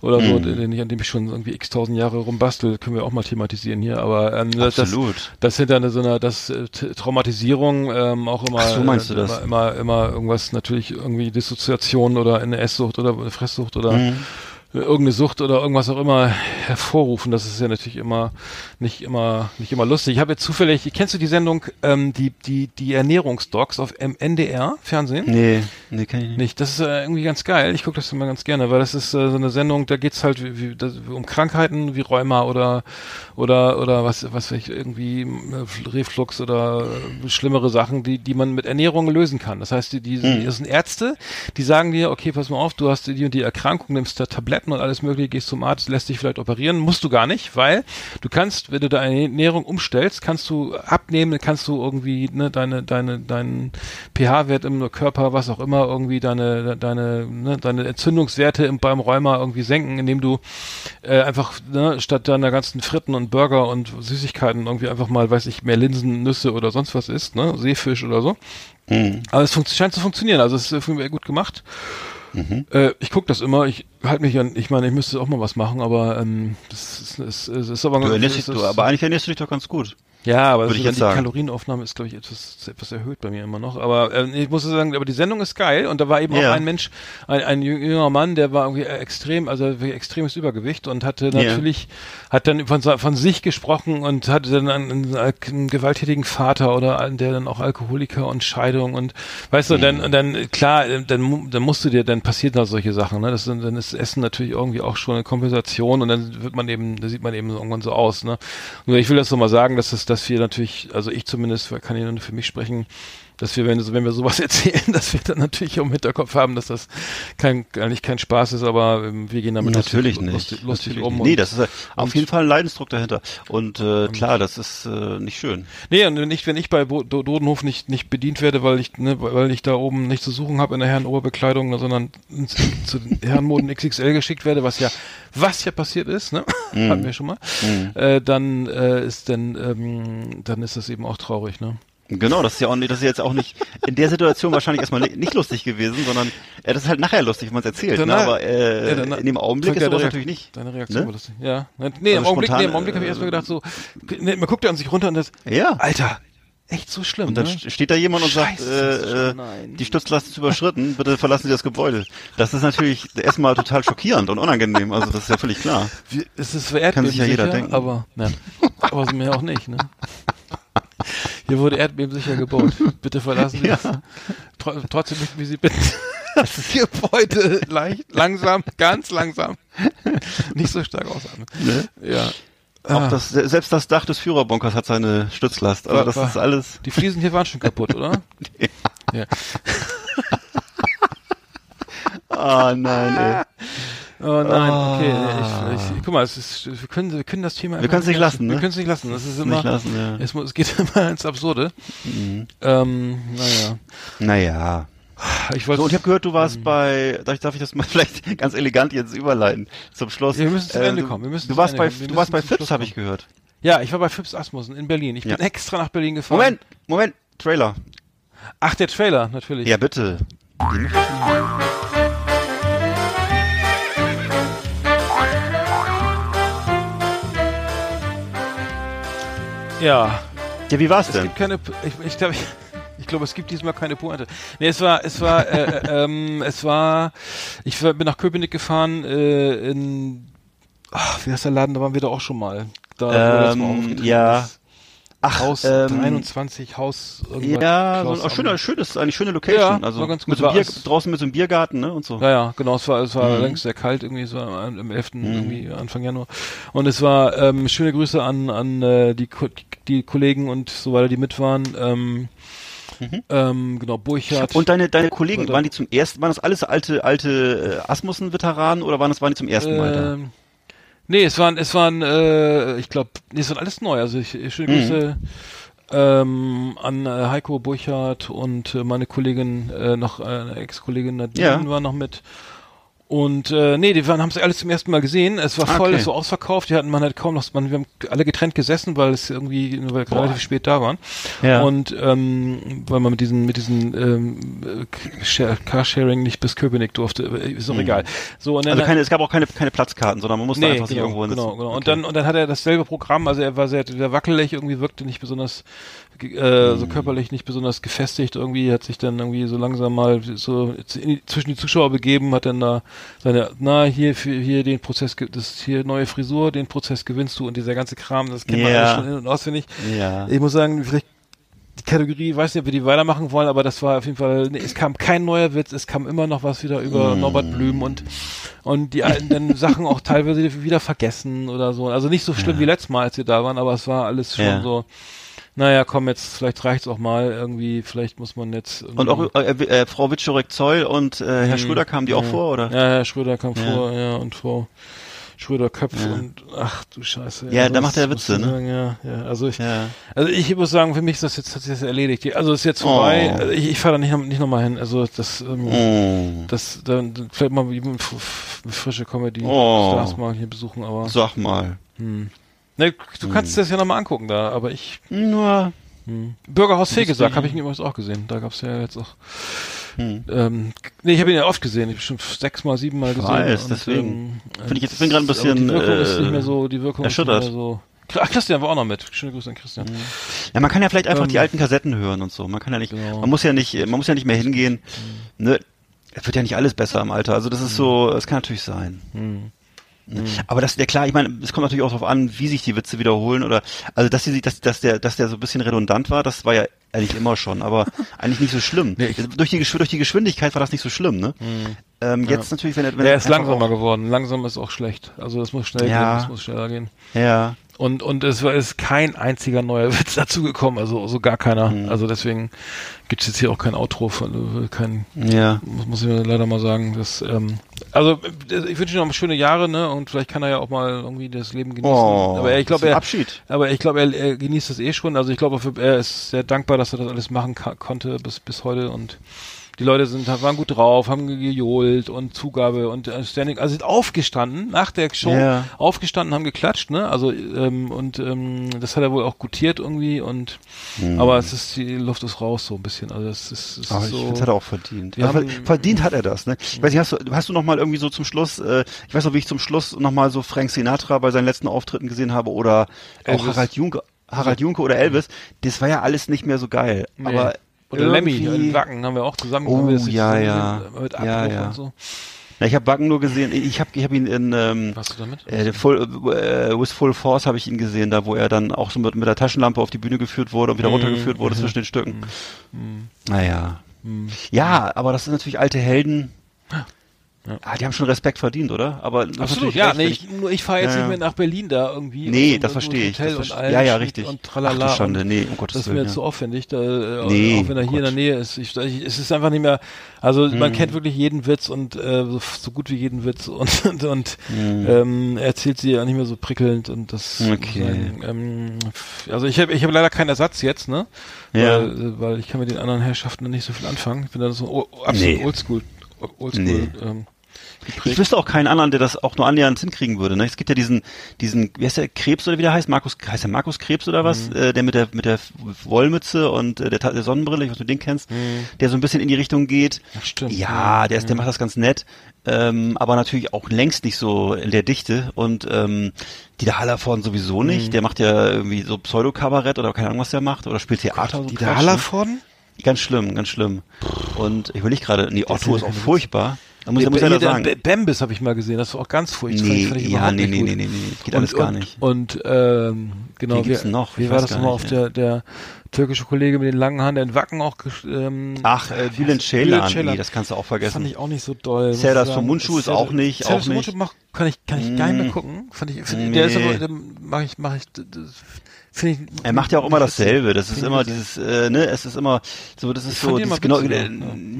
oder so, den ich, an dem ich schon irgendwie x tausend Jahre rumbastel, können wir auch mal thematisieren hier. Aber ähm, das, Absolut. das hinter eine, so einer das äh, Traumatisierung ähm, auch immer so, meinst du äh, das? Immer, immer immer irgendwas natürlich irgendwie Dissoziation oder eine Esssucht oder eine Fresssucht oder Mhm. Irgendeine Sucht oder irgendwas auch immer hervorrufen. Das ist ja natürlich immer nicht immer nicht immer lustig. Ich habe jetzt zufällig, kennst du die Sendung ähm, die die die Ernährungsdocs auf NDR Fernsehen? Nee, nee, kann ich nicht. Nicht. Das ist äh, irgendwie ganz geil. Ich gucke das immer ganz gerne, weil das ist äh, so eine Sendung, da geht's halt wie, wie, das, um Krankheiten wie Rheuma oder oder oder was was weiß ich irgendwie äh, Reflux oder äh, schlimmere Sachen, die die man mit Ernährung lösen kann. Das heißt, die, die Hm. das sind Ärzte, die sagen dir, okay, pass mal auf, du hast die und die Erkrankung, nimmst da Tabletten und alles mögliche, gehst zum Arzt, lässt dich vielleicht operieren, musst du gar nicht, weil du kannst, wenn du deine Ernährung umstellst, kannst du abnehmen, kannst du irgendwie ne, deine deine deinen pH-Wert im Körper, was auch immer, irgendwie deine deine ne, deine Entzündungswerte im, beim Rheuma irgendwie senken, indem du äh, einfach ne, statt deiner ganzen Fritten und Burger und Süßigkeiten irgendwie einfach mal, weiß ich, mehr Linsen, Nüsse oder sonst was isst, ne, Seefisch oder so. Mhm. Aber es scheint zu funktionieren. Also es ist irgendwie gut gemacht. Äh, ich gucke das immer, ich halte mich an, ich meine, ich müsste auch mal was machen, aber ähm, das ist, ist, ist, ist aber Du ernährst dich, du, aber eigentlich ernährst du dich doch ganz gut. ja, aber jetzt die sagen. Kalorienaufnahme ist, glaube ich, etwas, etwas erhöht bei mir immer noch. Aber äh, ich muss sagen, aber die Sendung ist geil und da war eben Ja. auch ein Mensch, ein, ein jüngerer Mann, der war irgendwie extrem, also extremes Übergewicht und hatte natürlich, hat dann von, von sich gesprochen und hatte dann einen, einen gewalttätigen Vater oder der dann auch Alkoholiker und Scheidung und weißt du, dann, dann klar, äh, dann, dann musst du dir, dann passiert da solche Sachen, ne? Das dann ist Essen natürlich irgendwie auch schon eine Kompensation und dann wird man eben, da sieht man eben irgendwann so aus, ne? Nur ich will das nochmal sagen, dass es, dass wir natürlich, also ich zumindest kann ich nur für mich sprechen, dass wir, wenn, wenn wir sowas erzählen, dass wir dann natürlich auch im Hinterkopf haben, dass das kein, eigentlich kein Spaß ist, aber ähm, wir gehen damit Natürlich lustig, nicht. lustig, lustig Natürlich um. nicht. Nee, das ist auf jeden Fall ein Leidensdruck dahinter. Und äh, klar, das ist äh, nicht schön. Nee, und nicht, wenn ich bei Bo Do Dodenhof nicht, nicht bedient werde, weil ich, ne, weil ich da oben nicht zu suchen habe in der Herrenoberbekleidung, sondern ins, zu den Herrenmoden XXL geschickt werde, was ja, was ja passiert ist, ne? Hatten wir schon mal. Äh, dann äh, ist dann, ähm, dann ist das eben auch traurig, ne? Genau, das ist ja auch nicht, das ist jetzt auch nicht in der Situation wahrscheinlich erstmal ni- nicht lustig gewesen, sondern äh, das ist halt nachher lustig, wenn man es erzählt. Ne? Danach- Aber äh, Ja, danach- in dem Augenblick ist sowas deine natürlich nicht. Deine Reaktion ne? war lustig. Ja. Nee, im Also Augenblick, nee, im Augenblick habe ich äh, erstmal gedacht, so, nee, man guckt ja an sich runter und das, Ja. Alter, echt so schlimm, Und dann ne? st- steht da jemand und sagt, Scheiße, das ist äh, äh, nein. die Stützlast ist überschritten, bitte verlassen Sie das Gebäude. Das ist natürlich erstmal total schockierend und unangenehm, also das ist ja völlig klar. Wie- Es ist Kann sich ja jeder erdbebensicher, denken. aber, ne, aber mir auch nicht, ne? Hier wurde erdbebensicher gebaut. Bitte verlassen Sie Ja. das. Tr trotzdem möchten wir Sie bitten, das Gebäude leicht, langsam, ganz langsam, nicht so stark ausatmen. Ne? Ja. Auch Ah. das, selbst das Dach des Führerbunkers hat seine Stützlast. Also War- das war- ist alles. Die Fliesen hier waren schon kaputt, oder? ja. Ah nein, ey. Oh nein, Ah. okay. nee, Ich, ich, guck mal, es ist, wir können, wir können das Thema. Wir können es nicht lassen, Wir ne? können es nicht lassen. Das ist Nicht immer. lassen, ja. Mhm. es, es geht immer ins Absurde. Ähm, naja. Naja. Ich wollte. So, und ich habe gehört, du warst bei, darf ich, darf ich das mal vielleicht ganz elegant jetzt überleiten zum Schluss? Wir müssen zum Ende du, kommen, wir müssen du warst Ende bei, wir du warst bei Fips, habe ich gehört. ja, ich war bei Phipps Asmussen in Berlin. Ich Ja. bin extra nach Berlin gefahren. Moment, Moment, Trailer. Ach, der Trailer, natürlich. Ja, bitte. Ja. Ja, wie war's Es denn? gibt keine, ich, ich glaube, ich, ich glaube, es gibt diesmal keine Pointe. Nee, es war, es war, äh, äh, ähm, es war, ich war, bin nach Köpenick gefahren, äh, in, ach, wie heißt der Laden, da waren wir da auch schon mal. Da, Ähm, ja. ist. Ach, Haus ähm, 23, Haus irgendwas. Ja, so ein auch am- schöner, schönes, eine schöne Location. Ja, also ganz gut. mit so Bier, draußen mit so einem Biergarten, ne? Und so. Ja, ja, genau, es war, es war Mhm. längst sehr kalt, irgendwie, es war am 11. irgendwie Anfang Januar. Und es war, ähm, schöne Grüße an, an äh, die, die Kollegen und so weiter, die mit waren. Ähm, ähm, genau, Burchardt. Mhm. Und deine, deine Kollegen, waren die zum ersten, waren das alles so alte, alte äh, Asmussen-Veteranen oder waren das, waren die zum ersten Mal da? Nee, es waren, es waren, äh, ich glaube, nee, es waren alles neu. Also ich, ich schöne Mhm. Grüße ähm, an äh, Heiko Burchardt und äh, meine Kollegin, äh, noch äh, Ex-Kollegin Nadine Ja. war noch mit. Und äh, nee, die waren, haben sie alles zum ersten Mal gesehen. Es war Ah, voll, okay. es war ausverkauft. Die hatten man halt kaum noch, man, wir haben alle getrennt gesessen, weil es irgendwie, weil wir relativ spät da waren. Ja. Und ähm, weil man mit diesen, mit diesen ähm, äh, Carsharing nicht bis Köpenick durfte, äh, ist auch egal. So und dann Mhm. Also keine, es gab auch keine, keine Platzkarten, sondern man musste Nee, einfach sich genau, irgendwo genau, genau. Und Okay. dann und dann hat er dasselbe Programm, also er war sehr, sehr wackelig, irgendwie wirkte nicht besonders äh, Mhm. so körperlich nicht besonders gefestigt, irgendwie hat sich dann irgendwie so langsam mal so in zwischen die Zuschauer begeben, hat dann da seine, na hier für hier den Prozess, ge- das hier neue Frisur, den Prozess gewinnst du und dieser ganze Kram, das kennt man Ja. alles schon in- und auswendig. Ja. Ich muss sagen, vielleicht die Kategorie, weiß nicht, ob wir die weitermachen wollen, aber das war auf jeden Fall, nee, es kam kein neuer Witz, es kam immer noch was wieder Mm. über Norbert Blüm und, und die alten Sachen auch teilweise wieder vergessen oder so. Also nicht so schlimm wie letztes Mal, als wir da waren, aber es war alles schon Ja. so, naja, komm jetzt, vielleicht reicht's auch mal irgendwie, vielleicht muss man jetzt irgendwie, Und auch äh, äh, Frau Witschorek-Zoll und äh, Herr Mhm. Schröder kamen die auch Ja. vor, oder? Ja, Herr Schröder kam Ja. vor, ja, und Frau Schröder Köpf Ja. und ach du Scheiße. Ja, da macht er Witze, ne? sagen, Ja, ja, also ich, also ich muss sagen, für mich ist das jetzt, hat sich das erledigt. Also ist jetzt vorbei. Oh. Also Ich, ich fahre da nicht, nicht nochmal hin. Also das, ähm, Oh. das, dann, vielleicht mal f- frische Comedy Oh. Mal hier besuchen, aber Sag mal. hm. Ne, du kannst dir das ja nochmal angucken da, aber ich Nur. hm. Bürgerhaus Fegesack ich- habe ich übrigens auch gesehen. Da gab's ja jetzt auch Ähm, nee, ich habe ihn ja oft gesehen. Ich habe schon sechsmal, siebenmal gesehen. weiß, deswegen. ähm, Finde ich jetzt- bin gerade ein bisschen, Die Wirkung ist nicht äh, mehr so. Die Wirkung erschüttert. Ist nicht mehr so. Ach, Christian war auch noch mit. Schöne Grüße an Christian. Ja, man kann ja vielleicht einfach Ähm, die alten Kassetten hören und so. Man kann ja nicht, Genau. man muss ja nicht, man muss ja nicht mehr hingehen. Ne, es wird ja nicht alles besser im Alter. Also das ist so, es kann natürlich sein. Ne? Aber das, der klar, ich meine, es kommt natürlich auch darauf an, wie sich die Witze wiederholen oder, also dass sie, dass, dass der, dass der so ein bisschen redundant war, das war ja eigentlich immer schon, aber eigentlich nicht so schlimm. Nee, durch die durch die Geschwindigkeit war das nicht so schlimm, ne? Ähm, jetzt natürlich, wenn er, wenn Er er ist langsamer auch- geworden. Langsam ist auch schlecht. Also das muss schnell Ja. gehen. Das muss schneller gehen. Ja, Und, und es war ist kein einziger neuer Witz dazugekommen, also so gar keiner. Mhm. Also deswegen gibt's jetzt hier auch kein Outro, von, äh, kein, ja. muss, muss ich leider mal sagen. Das, ähm, also äh, ich wünsche ihm noch schöne Jahre, ne? Und vielleicht kann er ja auch mal irgendwie das Leben genießen. Oh, aber er, ich glaube, er, Abschied. aber ich glaube, er, er genießt das eh schon. Also ich glaube, er ist sehr dankbar, dass er das alles machen konnte bis bis heute und die Leute sind waren gut drauf, haben gejohlt und Zugabe und äh, Standing, also sind aufgestanden nach der Show, Ja. aufgestanden, haben geklatscht, ne? Also ähm, und ähm, das hat er wohl auch gutiert irgendwie und Hm. aber es ist die Luft ist raus so ein bisschen. Also es ist, es ist ich so. finde, das hat er auch verdient. Also, haben- ver- verdient hat er das, ne? Ich weiß nicht, hast du, hast du noch mal irgendwie so zum Schluss, äh, ich weiß noch, wie ich zum Schluss noch mal so Frank Sinatra bei seinen letzten Auftritten gesehen habe oder auch Elvis. Harald Junke, Harald Junke oder Elvis. Das war ja alles nicht mehr so geil. Nee. Aber oder Lemmy in Wacken haben wir auch zusammen Oh, ja, ja. gesehen, mit Ja, Abbruch ja. und so. Na, ich habe Wacken nur gesehen. Ich habe ich hab ihn in ähm, Warst du damit? äh, Full, äh, With Full Force habe ich ihn gesehen, da wo er dann auch so mit, mit der Taschenlampe auf die Bühne geführt wurde und wieder Mhm. runtergeführt wurde zwischen den Stücken. Naja. Ja, aber das sind natürlich alte Helden. Ah, die haben schon Respekt verdient, oder? Aber Absolut, ja, nee, ich, nur ich fahre jetzt Ja, nicht ja. mehr nach Berlin da irgendwie. Nee, das verstehe ich, Hotel das und verstehe- ja, ja, richtig. Und tralala. Ach Schande, nee, um Gottes Das ist mir ja. zu aufwendig, da, äh, Nee, auch wenn er hier in der Gott. Nähe ist. Ich, ich, es ist einfach nicht mehr, also man kennt wirklich jeden Witz und äh, so, so gut wie jeden Witz und, und, und ähm, er erzählt sie ja nicht mehr so prickelnd und das Okay. sozusagen, ähm, also ich habe ich hab leider keinen Ersatz jetzt, ne? Ja. Weil, weil ich kann mit den anderen Herrschaften nicht so viel anfangen. Ich bin da so absolut Nee. oldschool, oldschool Nee. ähm, Ich wüsste auch keinen anderen, der das auch nur annähernd hinkriegen würde. Ne? Es gibt ja diesen, diesen, wie heißt der, Krebs oder wie der heißt? Markus, heißt der Markus Krebs oder was? Mhm. Äh, der mit der mit der Wollmütze und äh, der, der Sonnenbrille, ich weiß nicht, ob du den kennst, der so ein bisschen in die Richtung geht. Mhm. Ach, stimmt. Ja, der ist, der macht das ganz nett, ähm, aber natürlich auch längst nicht so in der Dichte. Und ähm, Dieter Hallervorden sowieso Mhm. nicht. Der macht ja irgendwie so Pseudo-Kabarett oder keine Ahnung, was der macht. Oder spielt Theater. so Dieter Quatsch, ne? Hallervorden? Ganz schlimm, ganz schlimm. Und ich will nicht gerade, nee, Otto ist auch furchtbar. Da muss, muss der sagen. Bambis habe ich mal gesehen, das war auch ganz furchtbar. Nee, fand ich ja, nee, nee, nee, nee, nee, geht alles gar nicht. Und ähm, genau, wie, noch? wie war das nochmal auf ja. der, der türkische Kollege mit den langen Haaren, der in Wacken auch ähm, Ach, äh, Bülent Ceylan, nee, das kannst du auch Fand vergessen. ich auch nicht so doll. Serdar sagen. Somuncu ist auch nicht, auch nicht. Mach, kann ich, kann ich gar nicht mehr Mm. gucken. Fand ich, Der ist aber, den mach ich, mach ich, das ich. Er macht ja auch immer dasselbe. Das ist immer dieses, äh, ne, es ist immer so, das ist so, dieses genau, äh,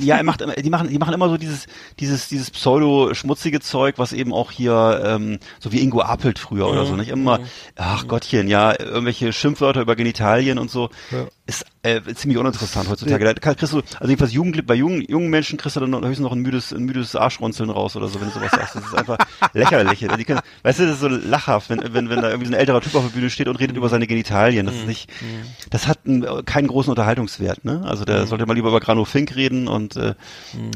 ja, er macht, immer- die machen, die machen immer so dieses, dieses, dieses pseudo-schmutzige Zeug, was eben auch hier, ähm, so wie Ingo Appelt früher oder so, nicht immer, ach Gottchen, ja, irgendwelche Schimpfwörter über Genitalien und so, Ja. Ist äh, ziemlich uninteressant heutzutage. Da kann- kriegst du, also jedenfalls Jugend, bei jungen, jungen Menschen kriegst du dann höchstens noch ein müdes, ein müdes Arschrunzeln raus oder so, wenn du sowas sagst. Das ist einfach lächerlich. Die können, weißt du, das ist so lachhaft, wenn, wenn, wenn da irgendwie so ein älterer Typ auf der Bühne steht und redet über seine Genitalien. Das ist nicht, das hat einen, keinen großen Unterhaltungswert, ne? Also der sollte mal lieber über Grano Fink reden und äh,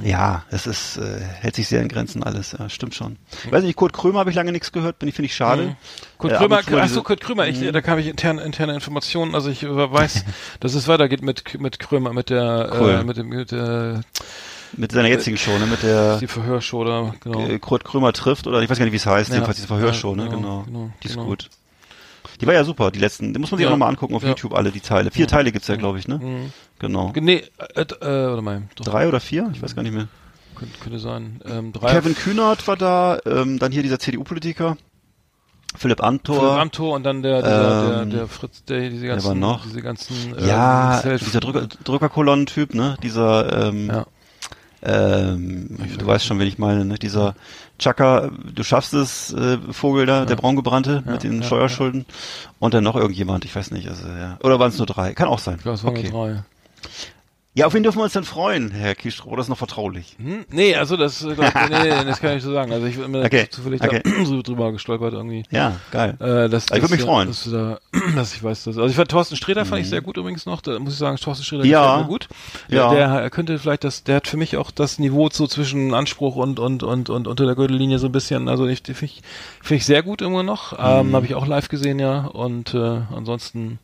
ja, es ist, äh, hält sich sehr in Grenzen alles, ja, stimmt schon. Weiß nicht, Kurt Krömer habe ich lange nichts gehört, bin ich, finde ich schade. Kurt Äh, Krömer, mal achso, Kurt Krömer, ich, da kam ich interne, interne Informationen, also ich äh, weiß, dass es weitergeht mit, mit Krömer, mit der, Cool. äh, mit dem, mit der, Mit seiner jetzigen Show, ne? Mit der die Verhörshow da, genau. äh, Kurt Krömer trifft oder ich weiß gar nicht, wie es heißt, Ja. jedenfalls diese Verhörshow, Ja, ne? genau, Genau. genau, Die ist genau. gut. Die war ja super, die letzten. Die muss man sich Ja. auch nochmal angucken auf Ja. YouTube, alle die Teile. Vier Teile gibt's ja, glaube ich, ne? Mhm. Genau. Nee, äh, äh, warte mal, doch, Drei oder vier? Ich weiß gar nicht mehr. könnte, könnte sein. Ähm, drei. Kevin Kühnert war da, ähm, dann hier dieser CDU-Politiker. Philipp Amthor. Philipp Amthor und dann der, dieser, Ähm, der, der Fritz, der, diese ganzen, war noch? diese ganzen, äh, ja, dieser Drücker, Drückerkolonnen-Typ, ne? Dieser, ähm, Ja. ähm, du weißt schon, wen ich meine, ne? Dieser Chaka, du schaffst es, äh, Vogel da, der braungebrannte mit den ja, Steuerschulden. Und dann noch irgendjemand, ich weiß nicht, also ja. Oder waren es nur drei? Kann auch sein. Ich glaube, es waren okay. nur drei. Ja, auf wen dürfen wir uns denn freuen, Herr Kiestrow? Das ist noch vertraulich. Hm? Nee, also das, äh, glaub, nee, nee, das kann ich nicht so sagen. Also ich bin mir Okay, zufällig okay. da so drüber gestolpert irgendwie. Ja, geil. Äh, das, Ich würd das, mich äh, freuen. Dass, da, dass ich weiß, dass, also ich fand Thorsten Sträter fand ich sehr gut übrigens noch. Da muss ich sagen, Thorsten Sträter Mhm. Ja. mir gut. Ja. Der, der könnte vielleicht das, der hat für mich auch das Niveau so zwischen Anspruch und und und und unter der Gürtellinie so ein bisschen. Also ich finde ich, finde ich sehr gut immer noch. Mhm. Ähm, Habe ich auch live gesehen ja. Und äh, ansonsten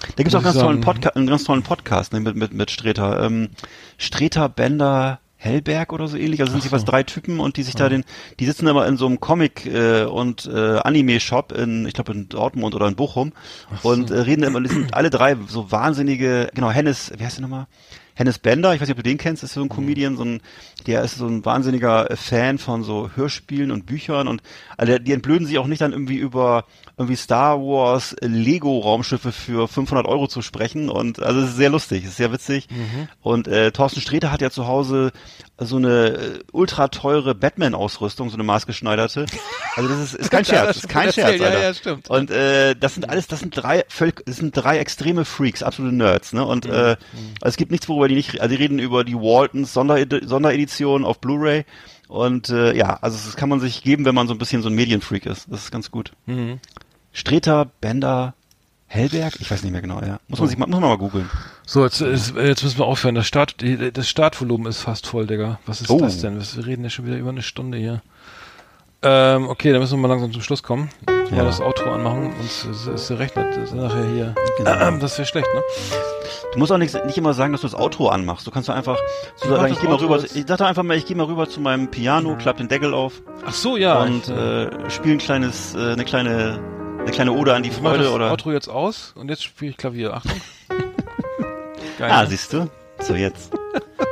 Da gibt's auch muss ganz tollen einen ganz tollen Podcast ne, mit, mit, mit Streter. Ähm, Streter Bender Hellberg oder so ähnlich. Also sind jeweils drei Typen und die sich da den, die sitzen immer in so einem Comic äh, und äh, Anime-Shop in, ich glaube in Dortmund oder in Bochum und äh, reden immer, die sind alle drei so wahnsinnige, genau, Hennes, wie heißt der nochmal? Hennes Bender, ich weiß nicht, ob du den kennst, ist so ein Comedian, so ein, der ist so ein wahnsinniger äh, Fan von so Hörspielen und Büchern und also die entblöden sich auch nicht dann irgendwie über irgendwie Star Wars Lego Raumschiffe für 500 Euro zu sprechen und also es ist sehr lustig, es ist sehr witzig und äh, Thorsten Sträter hat ja zu Hause so eine äh, ultra teure Batman Ausrüstung, so eine maßgeschneiderte. Also das ist, ist kein Ja, Scherz, ist kein Scherz, ja, Alter. ja, stimmt. Und äh, das sind alles, das sind drei völlig, das sind drei extreme Freaks, absolute Nerds, ne? Und äh, also es gibt nichts, worüber die nicht, also die reden über die Waltons Sonderedi Sonderedition auf Blu-ray. Und äh, ja, also das kann man sich geben, wenn man so ein bisschen so ein Medienfreak ist. Das ist ganz gut. Mhm. Streter, Bender, Hellberg? Ich weiß nicht mehr genau, ja. Muss man sich mal, muss man mal googeln. So, jetzt, jetzt müssen wir aufhören. Das, Start, das Startvolumen ist fast voll, Digga. Was ist Oh. das denn? Wir reden ja schon wieder über eine Stunde hier. Ähm, okay, dann müssen wir mal langsam zum Schluss kommen. Mal Ja. das Outro anmachen. Sonst ist, ist Rechner das ist nachher hier. Genau. das wäre schlecht, ne? Du musst auch nicht, nicht immer sagen, dass du das Outro anmachst. Du kannst doch einfach so sagen, ich gehe mal rüber, ich sag einfach mal, ich gehe mal rüber zu meinem Piano, klapp den Deckel auf Ach so, ja. und ich, äh, äh, spiele ein kleines, äh, eine kleine, eine kleine Ode an die ich mach Freude das oder. Outro jetzt aus und jetzt spiele ich Klavier. Achtung. Geil. Ah, ne? siehst du? So jetzt.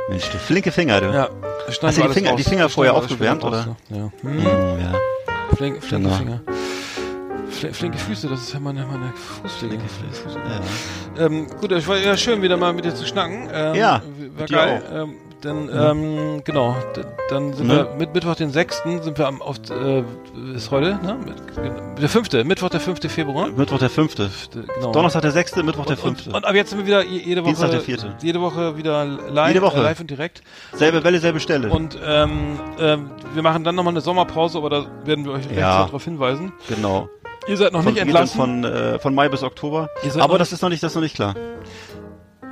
Mensch, du flinke Finger, du. Ja. Hast du die Finger- die Finger vorher aufgewärmt, oder? Ja. Hm. Hm, ja. Flink, flinke Genau. Finger. Fl flinke Füße, das ist ja meine, meine Fußpflege. ja. Ähm, gut, es war ja schön, wieder mal mit dir zu schnacken. Ähm, Ja, War geil. Ähm, dann, ähm, genau, dann sind Ne? wir mit Mittwoch den 6. sind wir am, auf, äh, ist heute, ne? Mit, der 5. Mittwoch der 5. Februar. Mittwoch der fünfte. Genau. Donnerstag der sechste, Mittwoch der und, fünfte. und, und ab jetzt sind wir wieder je- jede Woche, Dienstag der vierte. jede Woche wieder live, Jede Woche. Äh, live und direkt. Selbe Welle, selbe Stelle. Und ähm, ähm, wir machen dann nochmal eine Sommerpause, aber da werden wir euch Ja. darauf hinweisen. genau. Ihr seid noch Von, nicht entlassen. von, äh, von Mai bis Oktober. Aber das ist noch nicht, das ist noch nicht klar.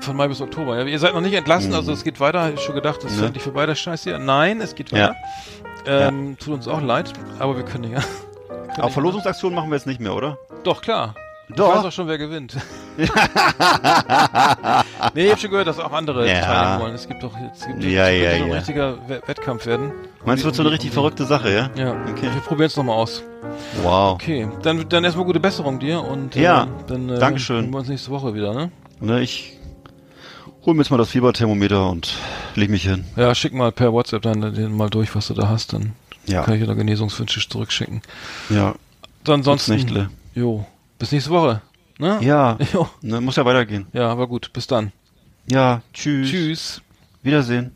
Von Mai bis Oktober. Ja, ihr seid noch nicht entlassen, also es geht weiter. Hab ich schon gedacht, das ist Mhm. Ne? endlich vorbei, das Scheiß hier. Nein, es geht Ja. weiter. Ähm, Tut uns auch leid, aber wir können ja. Können nicht- Verlosungsaktionen machen wir jetzt nicht mehr, oder? Doch, klar. Doch. Ich weiß auch schon, wer gewinnt. nee, ich hab schon gehört, dass auch andere Ja. teilnehmen wollen. Es gibt doch jetzt gibt Ja, ja, so ein ja. richtiger We Wettkampf werden. Meinst du, wird so eine richtig verrückte Sache, ja? Ja, Okay. wir probieren es nochmal aus. Wow. Okay, dann, dann erstmal gute Besserung dir und Ja, äh, dann äh, Dankeschön. sehen wir uns nächste Woche wieder, ne? Ne, ich hol mir jetzt mal das Fieberthermometer und leg mich hin. Ja, schick mal per WhatsApp dann den mal durch, was du da hast, dann Ja. kann ich dir Genesungswünsche zurückschicken. Ja. Dann ansonsten. Nächtle. Jo, bis nächste Woche. Ne? Ja. Jo. Ne, muss ja weitergehen. Ja, aber gut, bis dann. Ja. Tschüss. Tschüss. Wiedersehen.